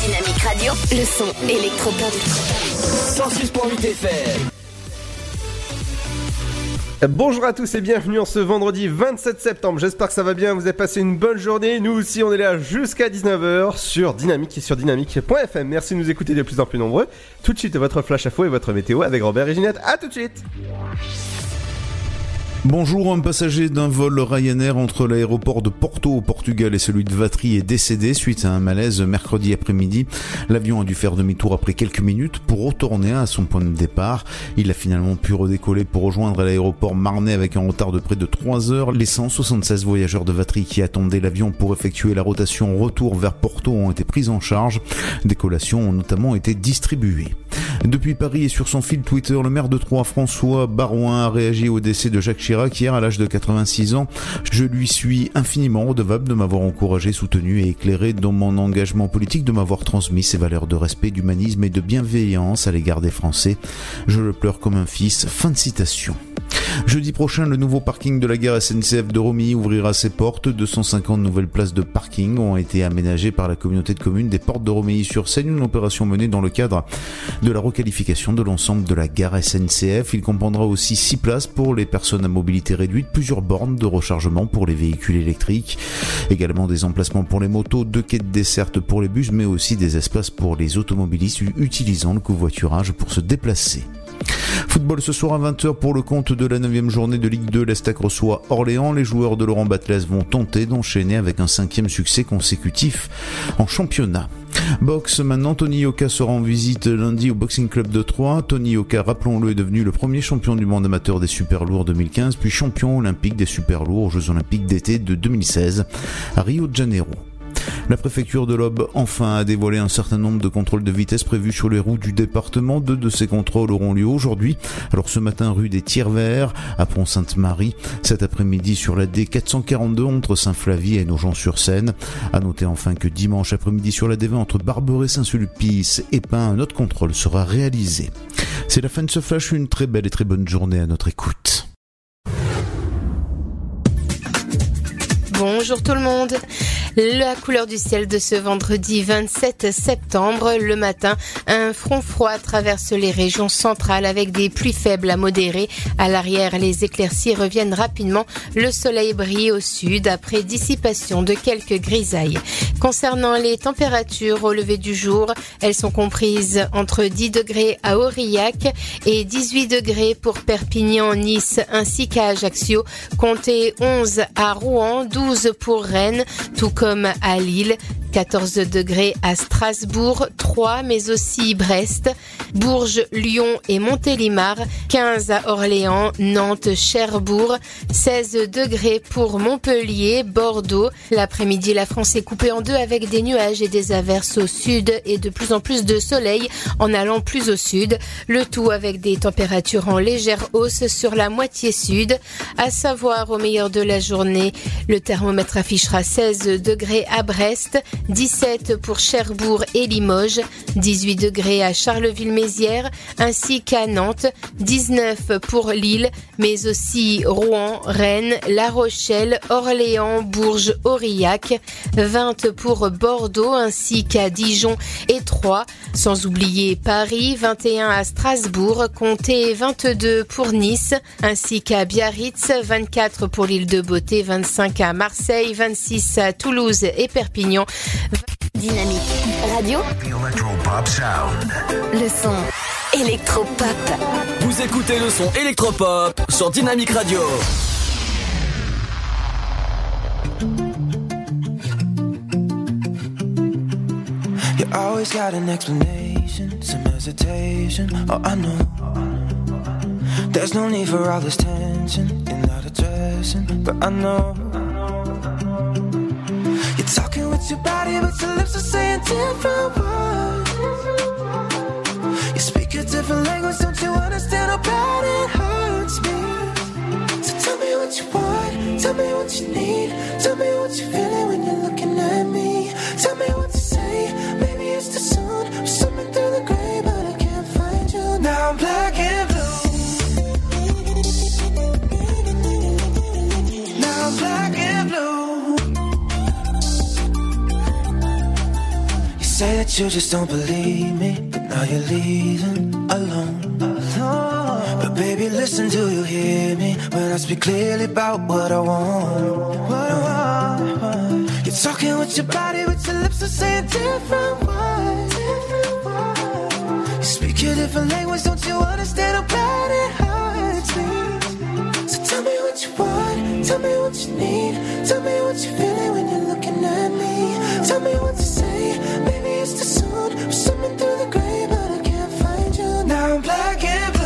Dynamique Radio. Le son électropop. 106.8 FM. Bonjour à tous et bienvenue en ce vendredi 27 septembre. J'espère que ça va bien, vous avez passé une bonne journée. Nous aussi, on est là jusqu'à 19h sur Dynamique et sur dynamique.fm. Merci de nous écouter de plus en plus nombreux. Tout de suite, votre flash à faux et votre météo avec Robert et Ginette. À tout de suite. Bonjour, un passager d'un vol Ryanair entre l'aéroport de Porto au Portugal et celui de Vatry est décédé suite à un malaise mercredi après-midi. L'avion a dû faire demi-tour après quelques minutes pour retourner à son point de départ. Il a finalement pu redécoller pour rejoindre l'aéroport marnais avec un retard de près de 3 heures. Les 176 voyageurs de Vatry qui attendaient l'avion pour effectuer la rotation retour vers Porto ont été pris en charge. Des collations ont notamment été distribuées. Depuis Paris et sur son fil Twitter, le maire de Troyes, François Barouin, a réagi au décès de Jacques Chirac hier à l'âge de 86 ans. Je lui suis infiniment redevable de m'avoir encouragé, soutenu et éclairé dans mon engagement politique, de m'avoir transmis ses valeurs de respect, d'humanisme et de bienveillance à l'égard des Français. Je le pleure comme un fils. Fin de citation. Jeudi prochain, le nouveau parking de la gare SNCF de Romilly ouvrira ses portes. 250 nouvelles places de parking ont été aménagées par la communauté de communes des portes de Romilly-sur-Seine, une opération menée dans le cadre de la requalification de l'ensemble de la gare SNCF. Il comprendra aussi 6 places pour les personnes à mobilité réduite, plusieurs bornes de rechargement pour les véhicules électriques, également des emplacements pour les motos, deux quais de desserte pour les bus, mais aussi des espaces pour les automobilistes utilisant le covoiturage pour se déplacer. Football ce soir à 20h pour le compte de la 9 journée de Ligue 2. L'Estac reçoit Orléans. Les joueurs de Laurent Batles vont tenter d'enchaîner avec un cinquième succès consécutif en championnat. Box, maintenant Tony Yoka sera en visite lundi au Boxing Club de Troyes. Tony Yoka, rappelons-le, est devenu le premier champion du monde amateur des super lourds 2015, puis champion olympique des super lourds aux Jeux olympiques d'été de 2016 à Rio de Janeiro. La préfecture de l'Aube, enfin, a dévoilé un certain nombre de contrôles de vitesse prévus sur les routes du département. Deux de ces contrôles auront lieu aujourd'hui. Alors ce matin, rue des Tiers-Verts, à Pont-Sainte-Marie. Cet après-midi, sur la D442 entre Saint-Flavie et Nogent-sur-Seine. À noter enfin que dimanche après-midi, sur la D20 entre Barberet, Saint-Sulpice et Pin, un autre contrôle sera réalisé. C'est la fin de ce flash. Une très belle et très bonne journée à notre écoute. Bonjour tout le monde. La couleur du ciel de ce vendredi 27 septembre, le matin, un front froid traverse les régions centrales avec des pluies faibles à modérées. À l'arrière, les éclaircies reviennent rapidement. Le soleil brille au sud après dissipation de quelques grisailles. Concernant les températures au lever du jour, elles sont comprises entre 10 degrés à Aurillac et 18 degrés pour Perpignan, Nice ainsi qu'à Ajaccio. Comptez 11 à Rouen, 12 pour Rennes, à Lille. 14 degrés à Strasbourg, 3 mais aussi Brest, Bourges, Lyon et Montélimar, 15 à Orléans, Nantes, Cherbourg, 16 degrés pour Montpellier, Bordeaux. L'après-midi, la France est coupée en deux avec des nuages et des averses au sud et de plus en plus de soleil en allant plus au sud. Le tout avec des températures en légère hausse sur la moitié sud. À savoir, au meilleur de la journée, le thermomètre affichera 16 degrés à Brest, 17 pour Cherbourg et Limoges, 18 degrés à Charleville-Mézières ainsi qu'à Nantes, 19 pour Lille, mais aussi Rouen, Rennes, La Rochelle, Orléans, Bourges, Aurillac, 20 pour Bordeaux ainsi qu'à Dijon et Troyes, sans oublier Paris, 21 à Strasbourg, comptez 22 pour Nice ainsi qu'à Biarritz, 24 pour l'île de Beauté, 25 à Marseille, 26 à Toulouse et Perpignan. Dynamique Radio. The Electro Pop Sound. Le son électropop. Vous écoutez le son électropop sur Dynamique Radio. You always got an explanation, some hesitation. Oh, I know. There's no need for all this tension. You're not addressing, but I know. It's your body, but your lips are saying different words. You speak a different language, don't you understand how bad it hurts me? So tell me what you want, tell me what you need, tell me what you're feeling when you're looking at me. Tell me what to say, maybe it's too soon. I'm swimming through the gray, but I can't find you. Now I'm black and say that you just don't believe me, but now you're leaving alone. But baby, listen, do you hear me when I speak clearly about what I want? What I want. You're talking with your body, with your lips are saying different words. You speak a different language, don't you understand how bad it hurts me? So tell me what you want, tell me what you need, tell me what you're feeling when you're looking at me. Tell me what to say, maybe it's the sun or something through the gray, but I can't find you. Now I'm black and blue.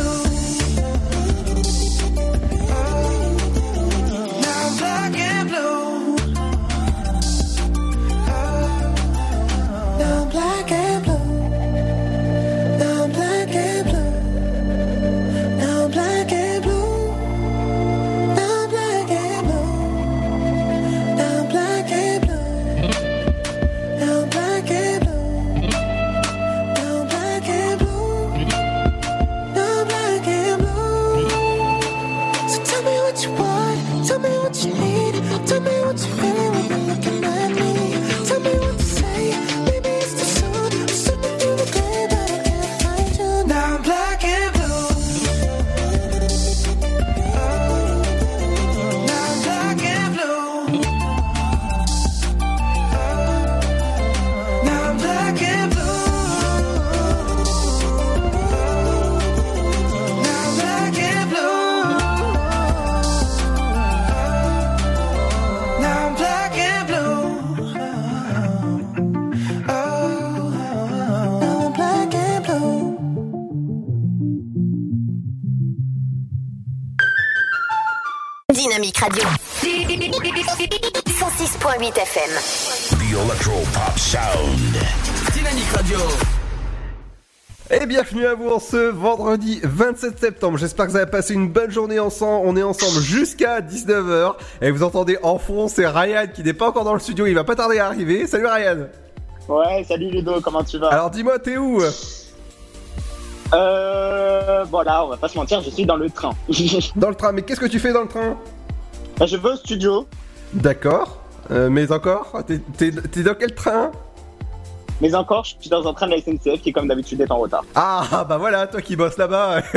Dynamique Radio. 106.8 FM. The Electro Pop Sound. Dynamique Radio. Et bienvenue à vous en ce vendredi 27 septembre. J'espère que vous avez passé une bonne journée ensemble. On est ensemble jusqu'à 19h. Et vous entendez en fond, c'est Ryan qui n'est pas encore dans le studio. Il va pas tarder à arriver. Salut Ryan. Ouais, salut Ludo, comment tu vas? Alors dis-moi, t'es où? Euh. Voilà, on va pas se mentir, je suis dans le train. Dans le train. Mais qu'est-ce que tu fais dans le train? Bah, je vais au studio, D'accord. Euh, mais encore T'es- T'es t'es dans quel train? Mais encore, je suis dans un train de la SNCF qui, comme d'habitude, est en retard. Ah bah voilà, toi qui bosses là-bas.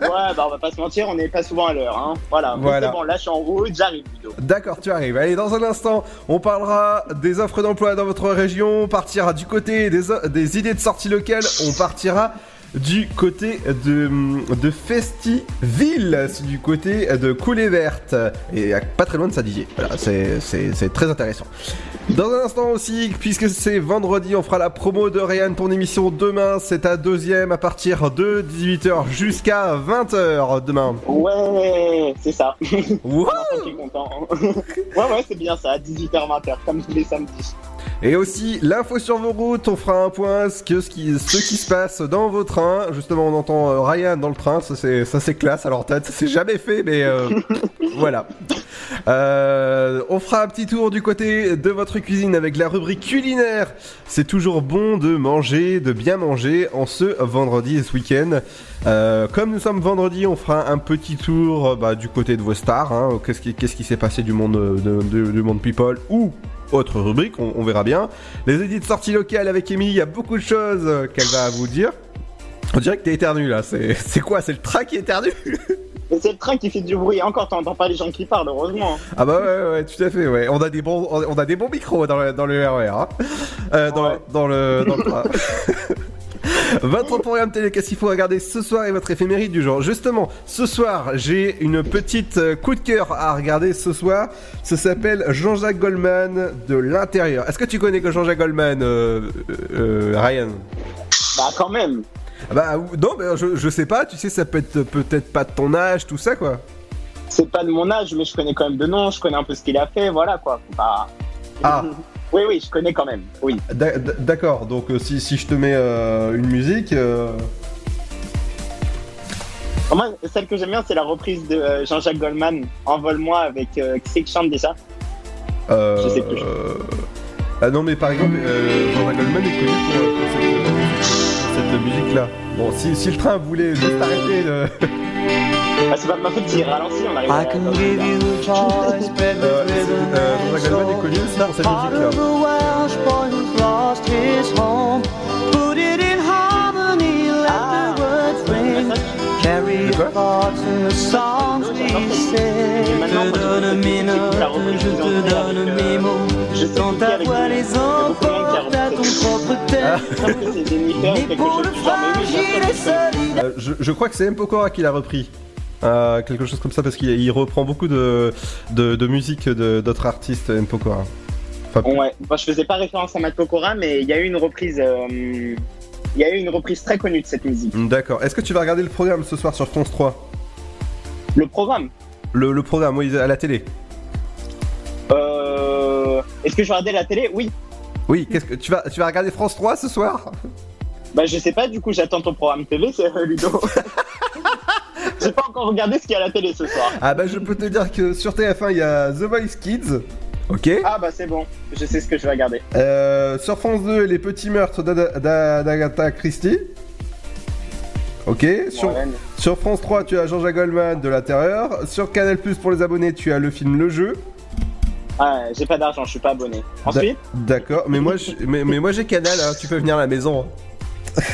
Ouais, bah, on va pas se mentir, on n'est pas souvent à l'heure, hein. Voilà. Mais Voilà. c'est bon, là, je suis en route, j'arrive, Ludo. D'accord, tu arrives. Allez, dans un instant, on parlera des offres d'emploi dans votre région. On partira du côté des, o- des idées de sortie locales. On partira du côté de, de Festiville, c'est du côté de Coulée Verte. Et pas très loin de Saint-Dizier. Voilà, c'est- très intéressant. Dans un instant aussi, puisque c'est vendredi, on fera la promo de Ryan, ton émission demain. C'est ta deuxième à partir de 18h jusqu'à 20h demain. Ouais, c'est ça. Wow Je suis content. ouais, ouais, c'est bien ça, 18h-20h, comme tous les samedis. Et aussi l'info sur vos routes, on fera un point ce, que, ce, qui, ce qui se passe dans vos trains. Justement, on entend euh, Ryan dans le train, ça c'est, ça c'est classe. Alors peut-être ça s'est jamais fait, mais euh, voilà. Euh, on fera un petit tour du côté de votre cuisine avec la rubrique culinaire. C'est toujours bon de manger, de bien manger en ce vendredi et ce week-end. Euh, comme nous sommes vendredi, on fera un petit tour bah, du côté de vos stars. hein. Qu'est-ce qui, qu'est-ce qui s'est passé du monde, de, de- du monde people ou autre rubrique, on, on verra bien. Les édits de sortie locale avec Émilie, il y a beaucoup de choses euh, qu'elle va vous dire. On dirait que t'es éternu là, c'est quoi? C'est le train qui éternue? Et c'est le train qui fait du bruit, encore, t'entends pas les gens qui parlent, heureusement. Ah bah ouais, ouais, ouais, tout à fait, ouais. On a des bons, on a des bons micros dans le, dans le RER, hein. Euh, dans, Ouais. dans le, dans le train. Votre programme télé, qu'est-ce qu'il faut regarder ce soir et votre éphéméride du jour Justement, ce soir, j'ai une petite euh, coup de cœur à regarder ce soir. Ça s'appelle Jean-Jacques Goldman de l'intérieur. Est-ce que tu connais que Jean-Jacques Goldman, euh, euh, Ryan? Bah, quand même. Ah Bah non, je, je sais pas. Tu sais, ça peut être peut-être pas de ton âge, tout ça quoi. C'est pas de mon âge, mais je connais quand même de nom, je connais un peu ce qu'il a fait, voilà quoi. Bah, Ah. Oui, oui, je connais quand même, oui. D'a- d'a- D'accord, donc euh, si, si je te mets euh, une musique. euh, Moi, celle que j'aime bien, c'est la reprise de euh, Jean-Jacques Goldman, Envole-moi, avec qui c'est qui chante déjà? Euh, Je sais plus. Ah non, mais par exemple, euh, Jean-Jacques Goldman est connu pour, pour cette, musique-là. Bon, si, si le train voulait juste arrêter. Ah, C'est pas de ma faute s'il ralentit, on arrive à... Euh, c'est- euh, Jean-Jacques Goldman est connu aussi pour cette musique-là. De quoi Je repris. cette- Ah. Je mais crois que c'est M. Pokora qui l'a repris. Euh, quelque chose comme ça, parce qu'il il reprend beaucoup de, de, de musique d'autres artistes, M. Pokora. Enfin, Ouais, moi je faisais pas référence à Matt Pokora, mais il y a eu une reprise... euh, Il y a eu une reprise très connue de cette musique. D'accord. Est-ce que tu vas regarder le programme ce soir sur France 3 Le programme? Le, le programme, oui, à la télé. euh... Est-ce que je regardais la télé? Oui. Oui, qu'est-ce que tu vas, tu vas regarder France 3 ce soir? Bah je sais pas, du coup j'attends ton programme TV, c'est Ludo. J'ai encore regardé ce qu'il y a à la télé ce soir. Ah bah je peux te dire que sur TF1 il y a The Voice Kids. Ok. Ah bah c'est bon, je sais ce que je vais regarder. Euh, sur France 2, les petits meurtres d'Agatha Christie. Ok. Sur, Ouais, sur France 3, tu as Jean-Jacques Goldman de la Terreur. Sur Canal Plus pour les abonnés, tu as le film Le Jeu. Ah, j'ai pas d'argent, je suis pas abonné. Ensuite D'accord. Mais moi, je- mais, mais moi j'ai Canal. hein, tu peux venir à la maison.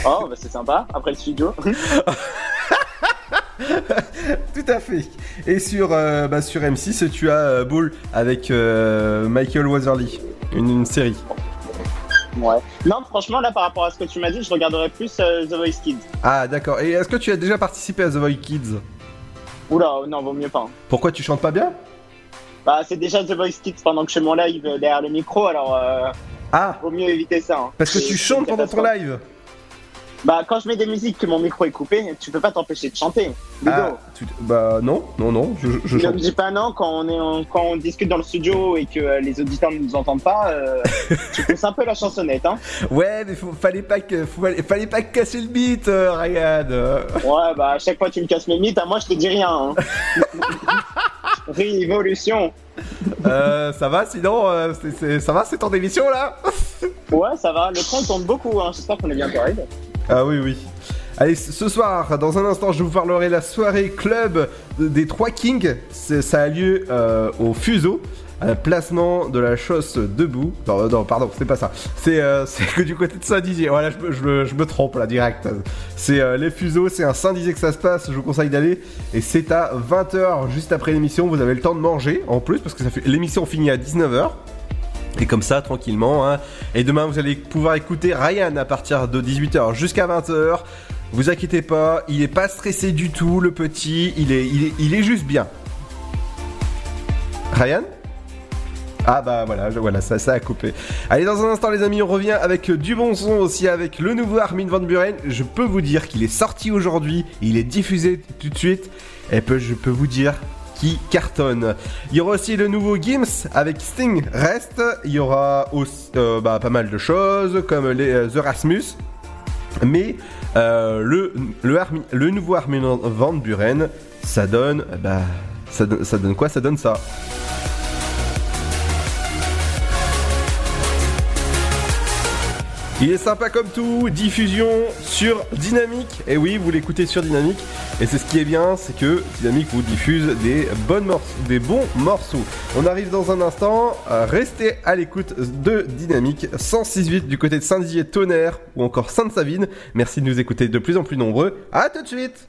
Oh bah c'est sympa, après le studio. Tout à fait. Et sur, euh, bah, sur M6, tu as euh, Bull avec euh, Michael Watherly, une, une série. ouais. Non franchement là par rapport à ce que tu m'as dit, je regarderais plus The Voice Kids. Ah d'accord. Et est-ce que tu as déjà participé à The Voice Kids? Oula, non vaut mieux pas. hein. Pourquoi tu chantes pas bien? Bah c'est déjà The Voice Kids pendant que je fais mon live derrière le micro, alors Ah vaut mieux éviter ça. hein. Parce que tu chantes pendant ton live Bah quand je mets des musiques que mon micro est coupé, tu peux pas t'empêcher de chanter. Ah, tu- bah non, non, non, je, je Ne chante. me dis pas non quand on, est en- quand on discute dans le studio et que euh, les auditeurs ne nous entendent pas, euh, tu pousses un peu la chansonnette. Hein. Ouais, mais faut- fallait pas que, fallait, pas casser le beat, euh, Ryan. Ouais, bah à chaque fois tu me casses mes mythes, à moi je te dis rien. Hein. Révolution. Euh, ça va, sinon, euh, ça va, c'est ton émission là? Ouais, ça va, le train tourne beaucoup, hein. j'espère qu'on est bientôt arrivé. Ah oui, oui. Allez, ce soir, dans un instant, je vous parlerai de la soirée club des Trois Kings. Ça a lieu euh, au Fuseau. Un placement de la chausse debout. Non, non pardon, c'est pas ça. C'est euh, c'est que du côté de Saint-Dizier. Voilà, je, me- trompe là, direct. C'est euh, les Fuseaux, c'est un Saint-Dizier que ça se passe. Je vous conseille d'aller. Et c'est à 20h, juste après l'émission. Vous avez le temps de manger en plus, parce que l'émission finit à 19h. Et comme ça, tranquillement. hein. Et demain, vous allez pouvoir écouter Ryan à partir de 18h jusqu'à 20h. Vous inquiétez pas, il est pas stressé du tout, le petit. Il est, il est, il est juste bien. Ryan? Ah bah voilà, voilà, ça, ça a coupé. Allez, dans un instant les amis, on revient avec du bon son aussi, avec le nouveau Armin Van Buren. Je peux vous dire qu'il est sorti aujourd'hui, il est diffusé tout de suite, et peu, je peux vous dire qui cartonne. Il y aura aussi le nouveau Gims avec Sting Reste, il y aura aussi euh, bah, pas mal de choses, comme les euh, The Rasmus, mais euh, le, nouveau Armin Van Buren, ça donne, bah, ça donne quoi? Ça donne ça. Il est sympa comme tout, diffusion sur Dynamique. Et oui, vous l'écoutez sur Dynamique. Et c'est ce qui est bien, c'est que Dynamique vous diffuse des, bonnes morceaux, des bons morceaux. On arrive dans un instant. euh, restez à l'écoute de Dynamique 106.8 du côté de Saint-Dizier Tonnerre ou encore Sainte-Savine. Merci de nous écouter de plus en plus nombreux. À tout de suite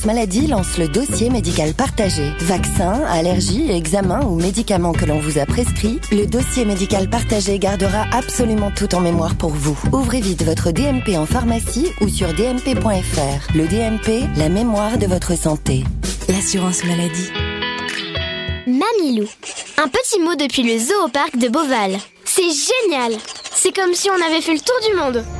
l'assurance maladie lance le dossier médical partagé. Vaccins, allergies, examens ou médicaments que l'on vous a prescrits, le dossier médical partagé gardera absolument tout en mémoire pour vous. Ouvrez vite votre DMP en pharmacie ou sur dmp.fr. Le DMP, la mémoire de votre santé. L'assurance maladie. Mamilou. Un petit mot depuis le zoo parc de Beauval. C'est génial C'est comme si on avait fait le tour du monde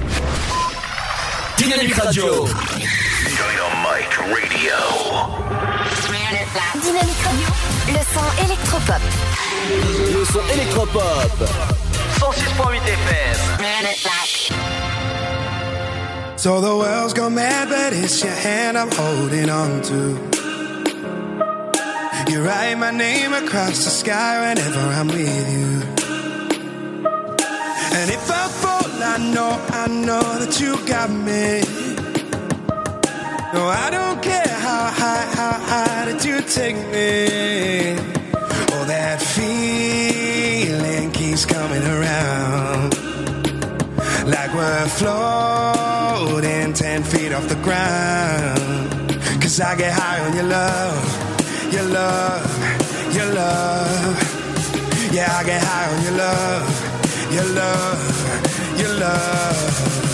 Dynamique Radio. Dynamite Radio. Dynamique Radio, le son électropop. Le son électropop. 106.8 FM. So the world's gone mad, but it's your hand I'm holding on to. You write my name across the sky whenever I'm with you. And if I fall, I know, I know that you got me. No, I don't care how high, how high that you take me. Oh, that feeling keeps coming around. Like we're floating 10 feet off the ground. Cause I get high on your love, your love, your love. Yeah, I get high on your love your love, your love.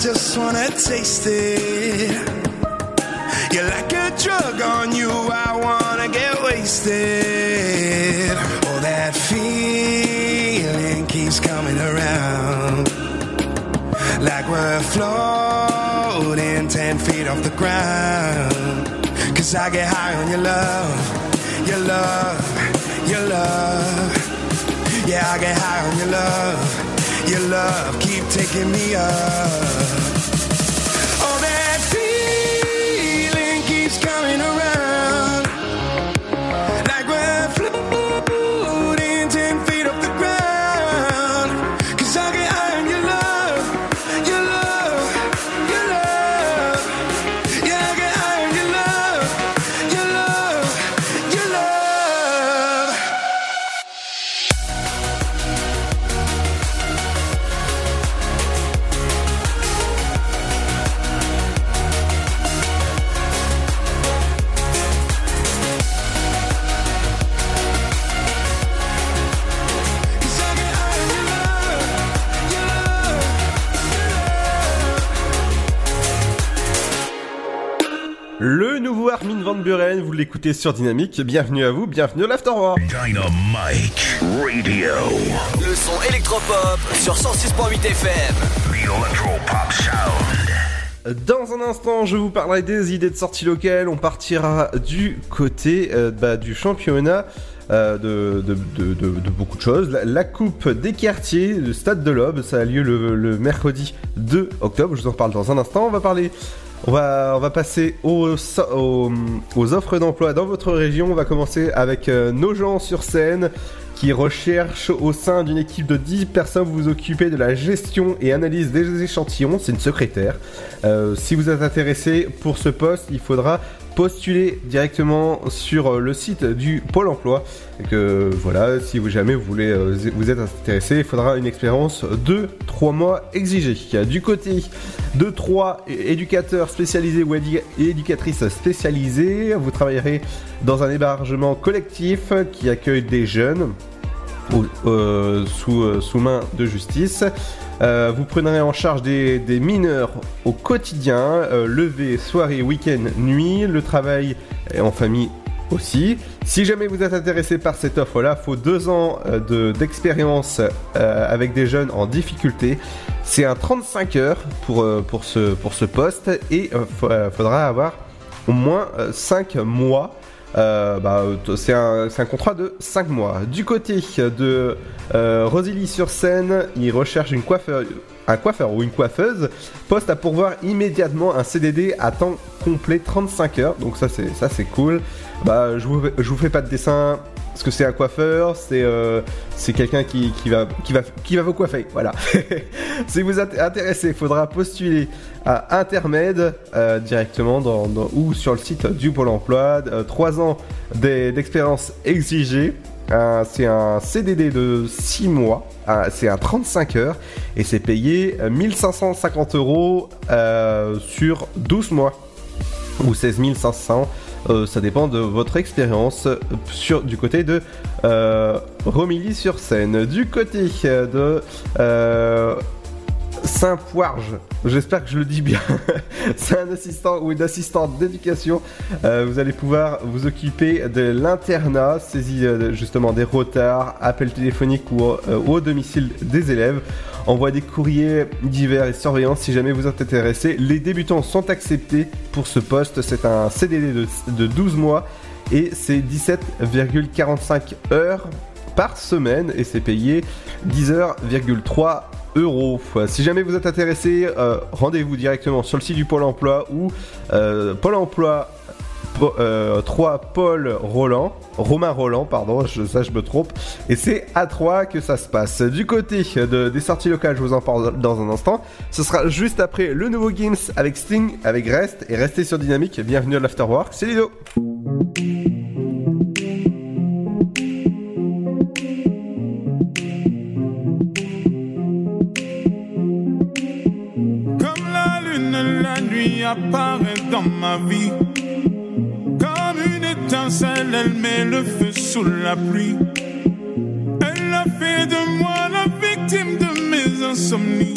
Just wanna taste it. You're like a drug on you, I wanna get wasted. Oh, that feeling keeps coming around. Like we're floating 10 feet off the ground. Cause I get high on your love, your love, your love. Yeah, I get high on your love, your love. Keep taking me up. Sur Dynamique. Bienvenue à vous, bienvenue à l'Afterwork. Dynamite Radio. Le son électropop sur 106.8 FM. The Electropop Sound. Dans un instant, je vous parlerai des idées de sortie locales. On partira du côté euh, bah, du championnat. euh, de, de, de- de- de beaucoup de choses. La, la Coupe des quartiers, le Stade de l'Aube, ça a lieu le, le mercredi 2 octobre. Je vous en parle dans un instant. On va parler, on va, on va passer aux, aux offres d'emploi dans votre région. On va commencer avec euh, nos gens sur scène qui recherchent au sein d'une équipe de 10 personnes. Vous vous occupez de la gestion et analyse des échantillons. C'est une secrétaire. Euh, si vous êtes intéressé pour ce poste, il faudra postuler directement sur euh, le site du Pôle emploi. Et que voilà, si vous jamais vous voulez euh, vous êtes intéressé, il faudra une expérience de 3 mois exigée. Du côté de 3 éducateurs spécialisés ou édu- éducatrices spécialisées, vous travaillerez dans un hébergement collectif qui accueille des jeunes euh, sous, sous main de justice. Euh, vous prendrez en charge des, mineurs au quotidien, euh, lever, soirée, week-end, nuit, le travail en famille aussi. Si jamais vous êtes intéressé par cette offre-là, faut deux ans euh, de- d'expérience avec des jeunes en difficulté. C'est un 35 heures pour, pour, ce, pour ce poste et faudra avoir au moins 5 mois euh, bah, c'est un, contrat de 5 mois. Du côté de euh, Rosilly-sur-Seine, il recherche une coiffeur, un coiffeur ou une coiffeuse. Poste à pourvoir immédiatement un CDD à temps complet 35 heures. Donc ça c'est ça c'est cool. Bah je vous, je vous fais pas de dessin. Parce que c'est un coiffeur, c'est euh, c'est quelqu'un qui, qui, va, qui, va, qui va vous coiffer. Voilà. si vous êtes intéressé, il faudra postuler à Intermed euh, directement ou sur le site du Pôle emploi. 3 ans d'e- d'expérience exigée. C'est un CDD de 6 mois. C'est un 35 heures. Et c'est payé euh, 1550 euros euh, sur 12 mois ou 16 500. Euh, ça dépend de votre expérience euh, sur du côté de euh, Romilly-sur-Seine. Du côté de Saint-Poirge, j'espère que je le dis bien. C'est un assistant ou une assistante d'éducation. Euh, vous allez pouvoir vous occuper de l'internat, saisie euh, justement des retards, appels téléphoniques ou euh, au domicile des élèves. Envoie des courriers divers et surveillance si jamais vous êtes intéressé. Les débutants sont acceptés pour ce poste. C'est un CDD de, de 12 mois et c'est 17,45 heures par semaine et c'est payé 10h,3 Si jamais vous êtes intéressé, euh, rendez-vous directement sur le site du Pôle emploi ou euh, Pôle emploi Po- euh, 3 Paul Roland, Romain Roland, pardon, ça je me trompe, et c'est à 3 que ça se passe. Du côté de- des sorties locales, je vous en parle dans un instant. Ce sera juste après le nouveau Games avec Sting, avec Rest, et restez sur Dynamique. Bienvenue à l'Afterwork, c'est Lido. apparaît dans ma vie. Comme une étincelle, elle met le feu sous la pluie. Elle a fait de moi la victime de mes insomnies.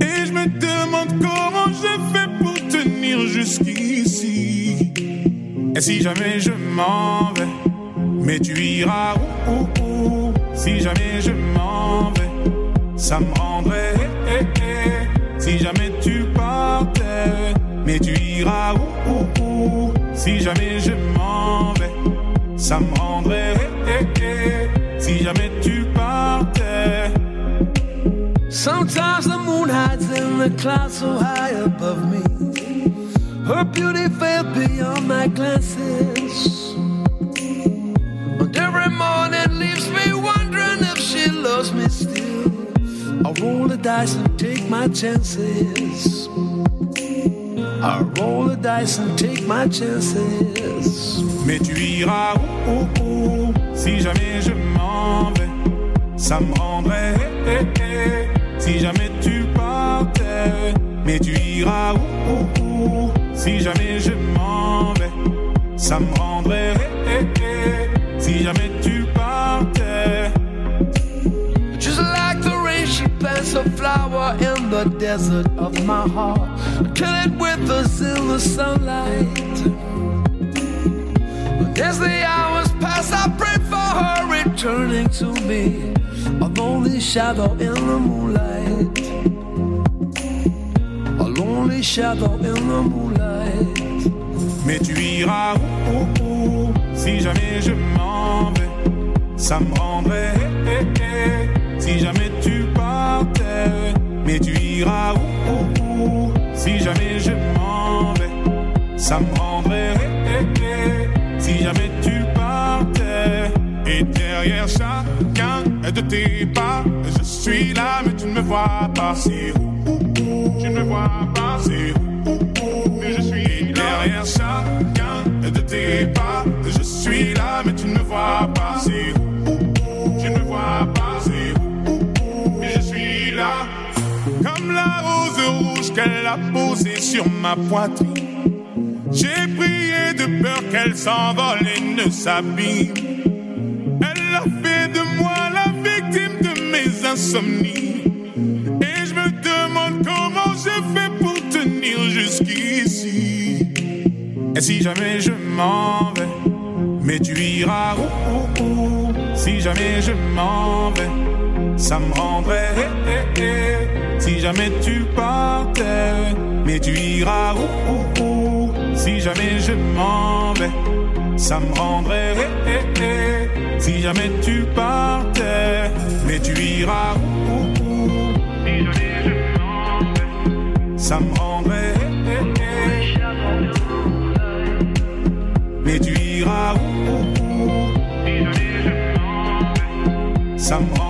Et je me demande comment j'ai fait pour tenir jusqu'ici. Et si jamais je m'en vais, mais tu iras où, où, où? Si jamais je m'en vais, ça me rendrait. Eh, eh, eh. si jamais mais tu iras où, où, où Si jamais je m'en vais, ça me rendrait. eh, eh, eh. Si jamais tu partais. Sometimes the moon hides in the clouds so high above me. Her beauty fell beyond my glances. And every morning leaves me wondering if she loves me still. I roll the dice and take my chances. I roll the dice and take my chances. Mais tu iras où, où, où Si jamais je m'en vais, ça me rendrait. eh, eh, eh. Si jamais tu partais, mais tu iras où Si jamais je m'en vais, ça me rendrait. The desert of my heart. Kill it with us in the sunlight. But as the hours pass, I pray for her returning to me. A lonely shadow in the moonlight. A lonely shadow in the moonlight. Mais tu iras où, où, où? Si jamais je m'en vais, ça me rendrait. eh, eh, eh. Si jamais tu partais, mais tu iras où, où, où Si jamais je m'en vais, ça me rendrait. eh, eh, eh. Si jamais tu partais, et derrière chacun de tes pas, je suis là, mais tu ne me vois pas. C'est où, Tu ne me vois pas. C'est où, Mais je suis derrière chacun de tes pas. Je suis là, mais tu ne me vois pas. C'est où qu'elle a posée sur ma poitrine. J'ai prié de peur qu'elle s'envole et ne s'abîme. Elle a fait de moi la victime de mes insomnies. Et je me demande comment je fais pour tenir jusqu'ici. Et si jamais je m'en vais, mais tu iras où? Si jamais je m'en vais, ça me rendrait. eh, eh, eh. Si jamais tu partais, mais tu iras où, où, Si jamais je m'en vais, ça me rendrait. eh, eh, eh. Si jamais tu partais, mais tu iras où, où, Si jamais je m'en vais, ça me rendrait. eh, eh, eh. Mais tu iras où, où, où? Si jamais je m'en vais.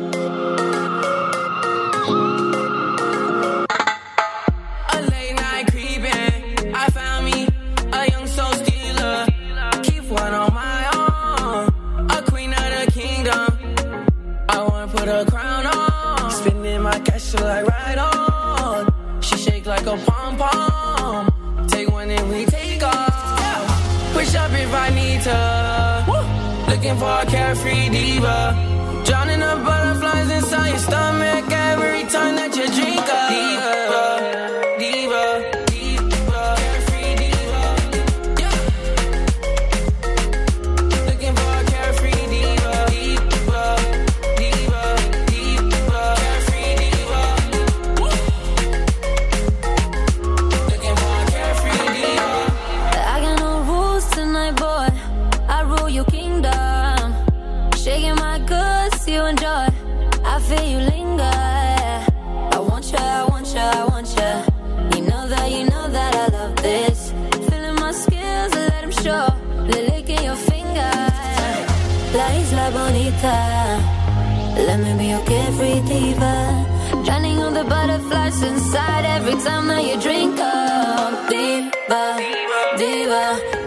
Pom. Take one and we take off. Push up if I need to. Looking for a carefree diva. Drowning the butterflies inside your stomach every time that you drink up. Diva, your carefree diva. Drowning on the butterflies inside every time that you drink up. Diva, diva, diva,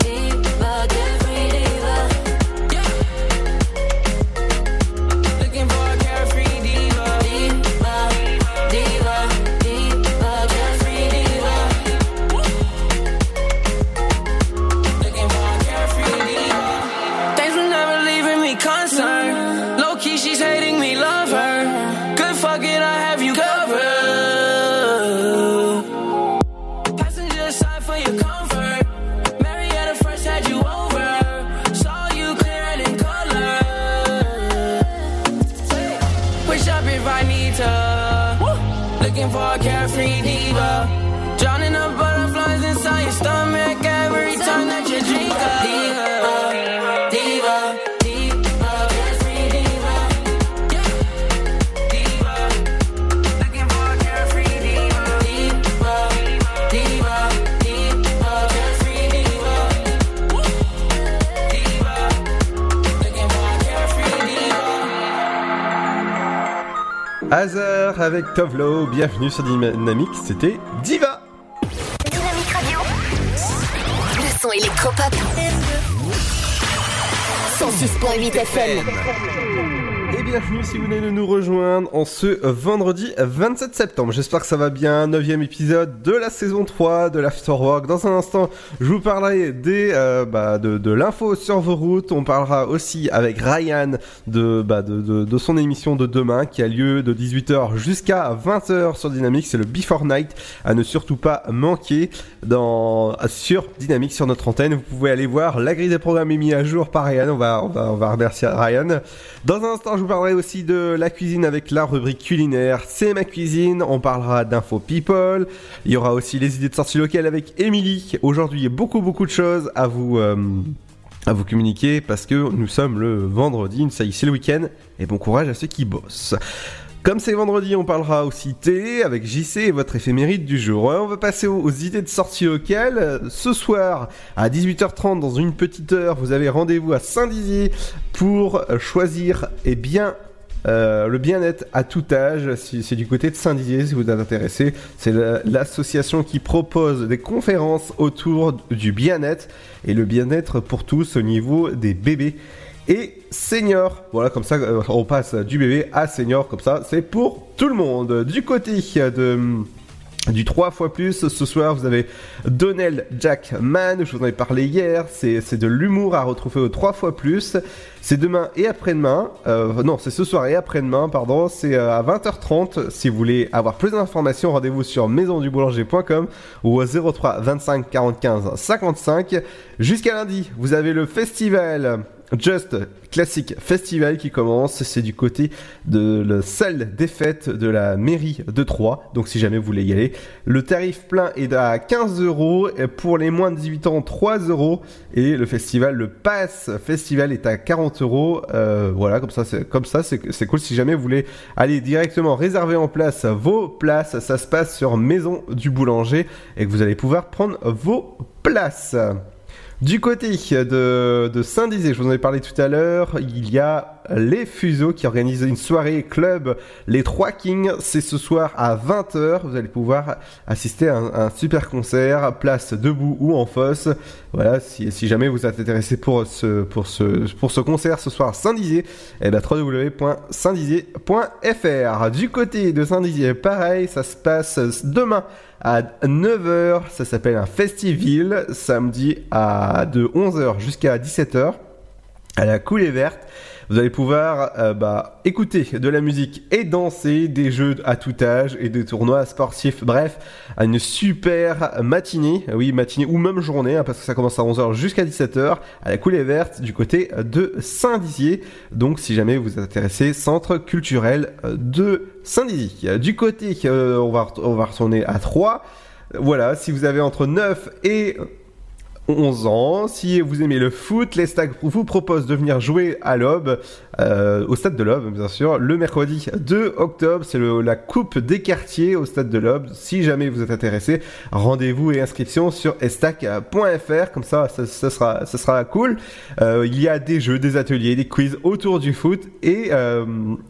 Avec Tovlo, bienvenue sur Dynamique, c'était Diva. Dynamique Radio. Le son électropop. 106.8 FM. Bienvenue si vous venez de nous rejoindre en ce vendredi 27 septembre. J'espère que ça va bien. Neuvième épisode de la saison 3 de l'Afterwork. Dans un instant, je vous parlerai des, euh, bah, de, l'info sur vos routes. On parlera aussi avec Ryan de, bah, de, de, son émission de demain qui a lieu de 18h jusqu'à 20h sur Dynamique. C'est le Before Night à ne surtout pas manquer dans, sur Dynamique sur notre antenne. Vous pouvez aller voir la grille des programmes est à jour par Ryan. On va, on va, on va remercier Ryan. Dans un instant, je vous parlerai aussi de la cuisine avec la rubrique culinaire. C'est ma cuisine. On parlera d'info people. Il y aura aussi les idées de sortie locale avec Émilie. Aujourd'hui, beaucoup, beaucoup de choses à vous, euh, à vous communiquer parce que nous sommes le vendredi. Ça y est, c'est le week-end. Et bon courage à ceux qui bossent. Comme c'est vendredi, on parlera aussi télé avec JC et votre éphéméride du jour. On va passer aux, idées de sortie locales. Ce soir, à 18h30, dans une petite heure, vous avez rendez-vous à Saint-Dizier pour choisir eh bien euh, le bien-être à tout âge, c'est du côté de Saint-Dizier, si vous êtes intéressé, c'est la- l'association qui propose des conférences autour du bien-être et le bien-être pour tous au niveau des bébés et seniors. Voilà, comme ça, euh, on passe du bébé à senior, comme ça, c'est pour tout le monde. Du côté de du 3 fois plus. Ce soir, vous avez Donnell Jackman, je vous en ai parlé hier. C'est c'est de l'humour à retrouver au 3 fois plus. C'est demain et après-demain. Euh, non, c'est ce soir et après-demain, pardon. C'est euh, à 20h30. Si vous voulez avoir plus d'informations, rendez-vous sur maisonduboulanger.com ou au 03 25 45 55. Jusqu'à lundi, vous avez le festival Just Classic Festival qui commence. C'est du côté de la salle des fêtes de la mairie de Troyes. Donc si jamais vous voulez y aller, le tarif plein est à 15 euros. Pour les moins de 18 ans, 3 euros. Et le festival, le pass festival est à 40 euros. Euh, voilà, comme ça, c'est cool. Si jamais vous voulez aller directement réserver en place vos places, ça se passe sur Maison du Boulanger et que vous allez pouvoir prendre vos places. Du côté de, de Saint-Dizier, je vous en ai parlé tout à l'heure, il y a les Fuseaux qui organisent une soirée club Les Trois Kings. C'est ce soir à 20h. Vous allez pouvoir assister à un, super concert, place debout ou en fosse. Voilà, si, si jamais vous êtes intéressé pour ce, pour ce, pour ce concert ce soir à Saint-Dizier, eh ben www.saintdizier.fr. Du côté de Saint-Dizier, pareil, ça se passe demain à 9h. Ça s'appelle un festival, samedi à de 11h jusqu'à 17h à la coulée verte. Vous allez pouvoir euh, bah, écouter de la musique et danser, des jeux à tout âge et des tournois sportifs. Bref, à une super matinée, oui matinée ou même journée, hein, parce que ça commence à 11h jusqu'à 17h à la coulée verte du côté de Saint-Dizier. Donc si jamais vous êtes intéressé, centre culturel de Saint-Dizier. Du côté, euh, on, va, retourner à 3. Voilà, si vous avez entre 9 et 11 ans. Si vous aimez le foot, les vous proposent de venir jouer à l'Aube, euh, au stade de l'Aube, bien sûr, le mercredi 2 octobre. C'est la Coupe des quartiers au stade de l'Aube. Si jamais vous êtes intéressé, rendez-vous et inscription sur estac.fr. Comme ça, ça, sera, cool. Euh, il y a des jeux, des ateliers, des quiz autour du foot et,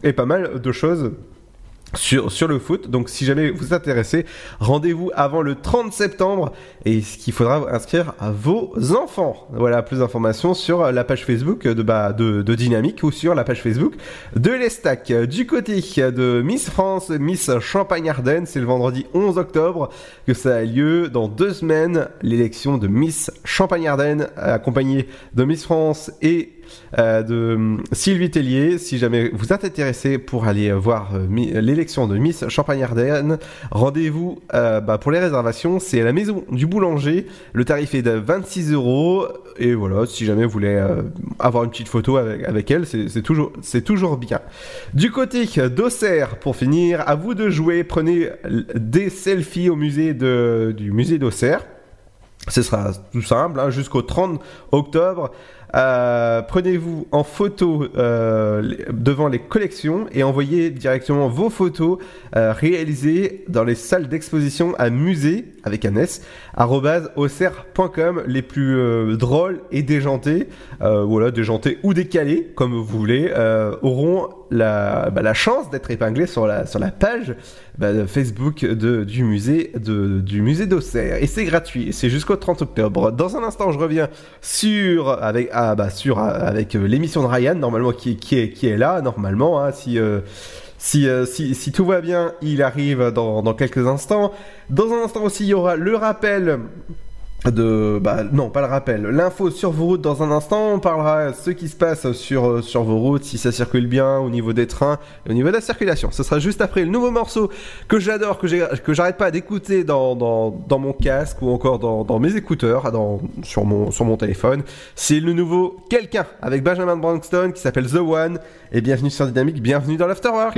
et pas mal de choses sur, le foot. Donc si jamais vous êtes intéressé, rendez-vous avant le 30 septembre et ce qu'il faudra inscrire à vos enfants. Voilà, plus d'informations sur la page Facebook de, bah, de Dynamique ou sur la page Facebook de l'Estac. Du côté de Miss France, Miss Champagne-Ardenne, c'est le vendredi 11 octobre que ça a lieu. Dans deux semaines, l'élection de Miss Champagne-Ardenne accompagnée de Miss France et euh, de hum, Sylvie Tellier. Si jamais vous êtes intéressé pour aller voir euh, l'élection de Miss Champagne-Ardenne, rendez-vous euh, bah, pour les réservations. C'est à la maison du boulanger. Le tarif est de 26 euros. Et voilà, si jamais vous voulez avoir une petite photo avec, elle, c'est toujours, toujours bien. Du côté d'Auxerre, pour finir, à vous de jouer. Prenez des selfies au musée du musée d'Auxerre. Ce sera tout simple, hein, jusqu'au 30 octobre. Euh, Prenez-vous en photo euh, devant les collections et envoyez directement vos photos euh, réalisées dans les salles d'exposition à musée avec un S auxerre.com les plus euh, drôles et déjantés, euh, voilà déjantés ou décalés comme vous voulez, euh, auront la, bah, la chance d'être épinglés sur la sur la page bah, Facebook de, du musée de, du musée d'Auxerre et c'est gratuit, c'est jusqu'au 30 octobre. Dans un instant, je reviens sur avec ah, bah, sur euh, avec euh, l'émission de Ryan normalement qui, qui est qui est là normalement hein, si si, euh, si, si tout va bien, il arrive dans, dans quelques instants. Dans un instant aussi, il y aura le rappel de bah non pas le rappel. L'info sur vos routes dans un instant on parlera ce qui se passe sur euh, sur vos routes si ça circule bien au niveau des trains et au niveau de la circulation. Ce sera juste après le nouveau morceau que j'adore que que j'arrête pas d'écouter dans, dans dans mon casque ou encore dans, dans mes écouteurs dans sur mon sur mon téléphone. C'est le nouveau quelqu'un avec Benjamin Branston qui s'appelle The One. Et bienvenue sur Dynamique bienvenue dans l'Afterwork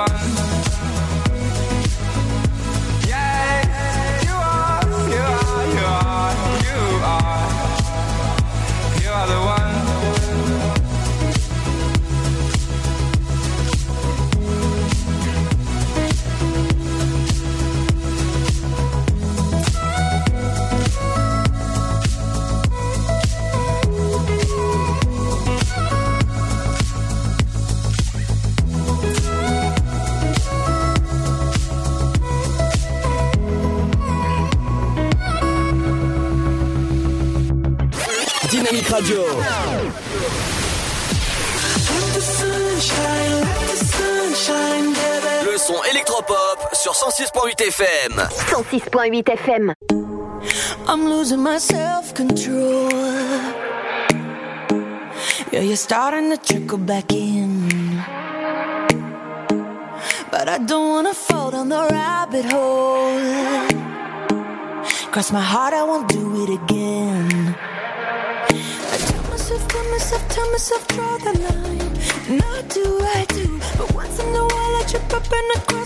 FM. 106.8 FM. I'm losing my self control. Yeah, you're starting to trickle back in. But I don't wanna fall down down the rabbit hole. Cross my heart, I won't do it again. I tell myself, tell myself, tell myself, draw the line. Not do I do, but once in a while I trip up and I cross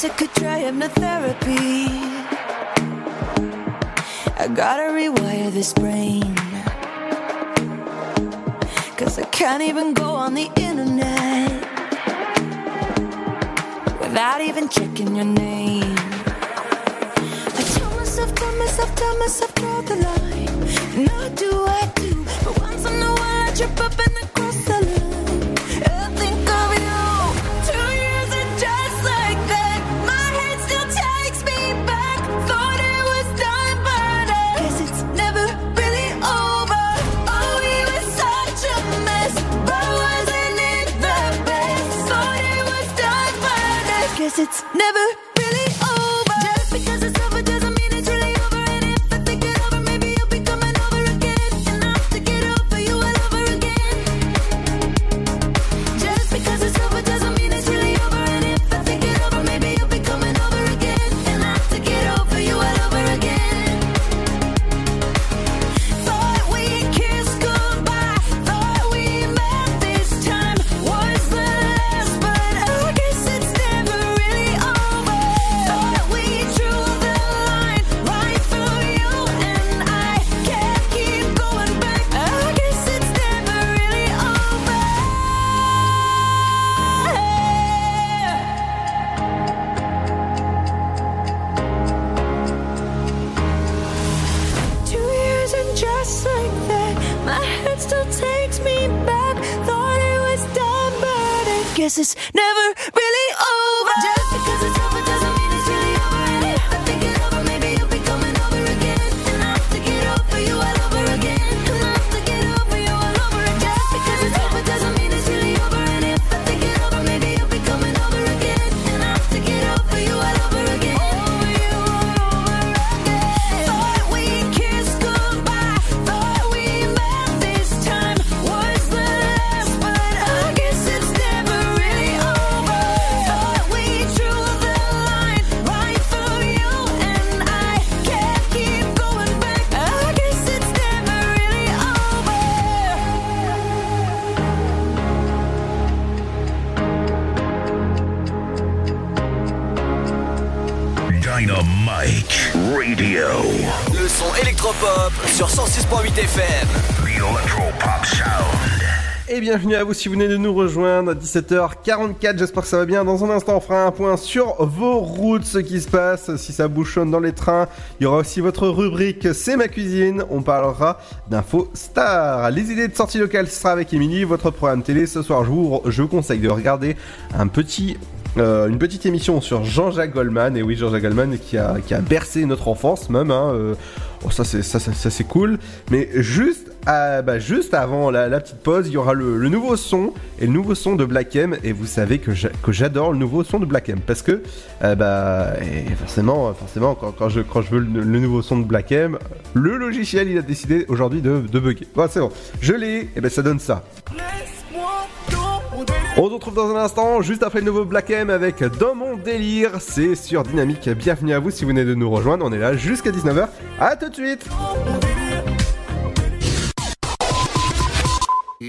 guess I could try hypnotherapy. I gotta rewire this brain. Cause I can't even go on the internet without even checking your name. I tell myself, tell myself, tell myself, draw the line. Now do I do? But once in a while I trip up bienvenue à vous si vous venez de nous rejoindre à 17h44, j'espère que ça va bien. Dans un instant, on fera un point sur vos routes, ce qui se passe, si ça bouchonne dans les trains. Il y aura aussi votre rubrique C'est ma cuisine, on parlera d'infos stars. Les idées de sortie locale, ce sera avec Émilie, votre programme télé. Ce soir, je vous, je vous conseille de regarder un petit euh, une petite émission sur Jean-Jacques Goldman, et oui, Jean-Jacques Goldman qui a, qui a bercé notre enfance même, hein, euh, oh, ça c'est ça, ça, ça, c'est cool, mais juste, bah, juste avant la, petite pause, il y aura le, nouveau son, et le nouveau son de Black M, et vous savez que j'a- que j'adore le nouveau son de Black M, parce que, euh, bah, forcément, forcément quand, je, quand veux le, le nouveau son de Black M, le logiciel il a décidé aujourd'hui de, de bugger. Bon, c'est bon, je l'ai, et ben ça donne ça. On se retrouve dans un instant, juste après le nouveau Black M avec Dans mon délire. C'est sur Dynamique. Bienvenue à vous si vous venez de nous rejoindre. On est là jusqu'à 19h. À tout de suite.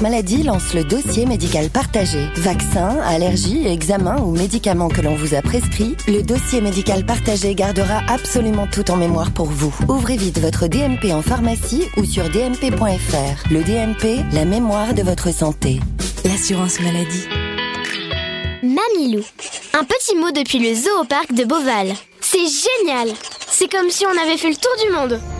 maladie lance le dossier médical partagé. Vaccins, allergies, examens ou médicaments que l'on vous a prescrits, le dossier médical partagé gardera absolument tout en mémoire pour vous. Ouvrez vite votre DMP en pharmacie ou sur dmp.fr. Le DMP, la mémoire de votre santé. L'assurance maladie. Mamilou. Un petit mot depuis le zoo de Beauval. C'est génial C'est comme si on avait fait le tour du monde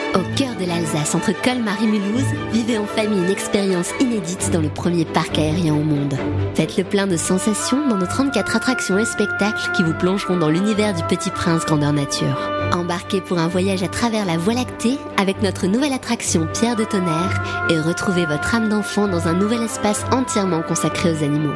Au cœur de l'Alsace, entre Colmar et Mulhouse, vivez en famille une expérience inédite dans le premier parc aérien au monde. Faites le plein de sensations dans nos 34 attractions et spectacles qui vous plongeront dans l'univers du Petit Prince grandeur nature. Embarquez pour un voyage à travers la Voie lactée avec notre nouvelle attraction Pierre de Tonnerre et retrouvez votre âme d'enfant dans un nouvel espace entièrement consacré aux animaux.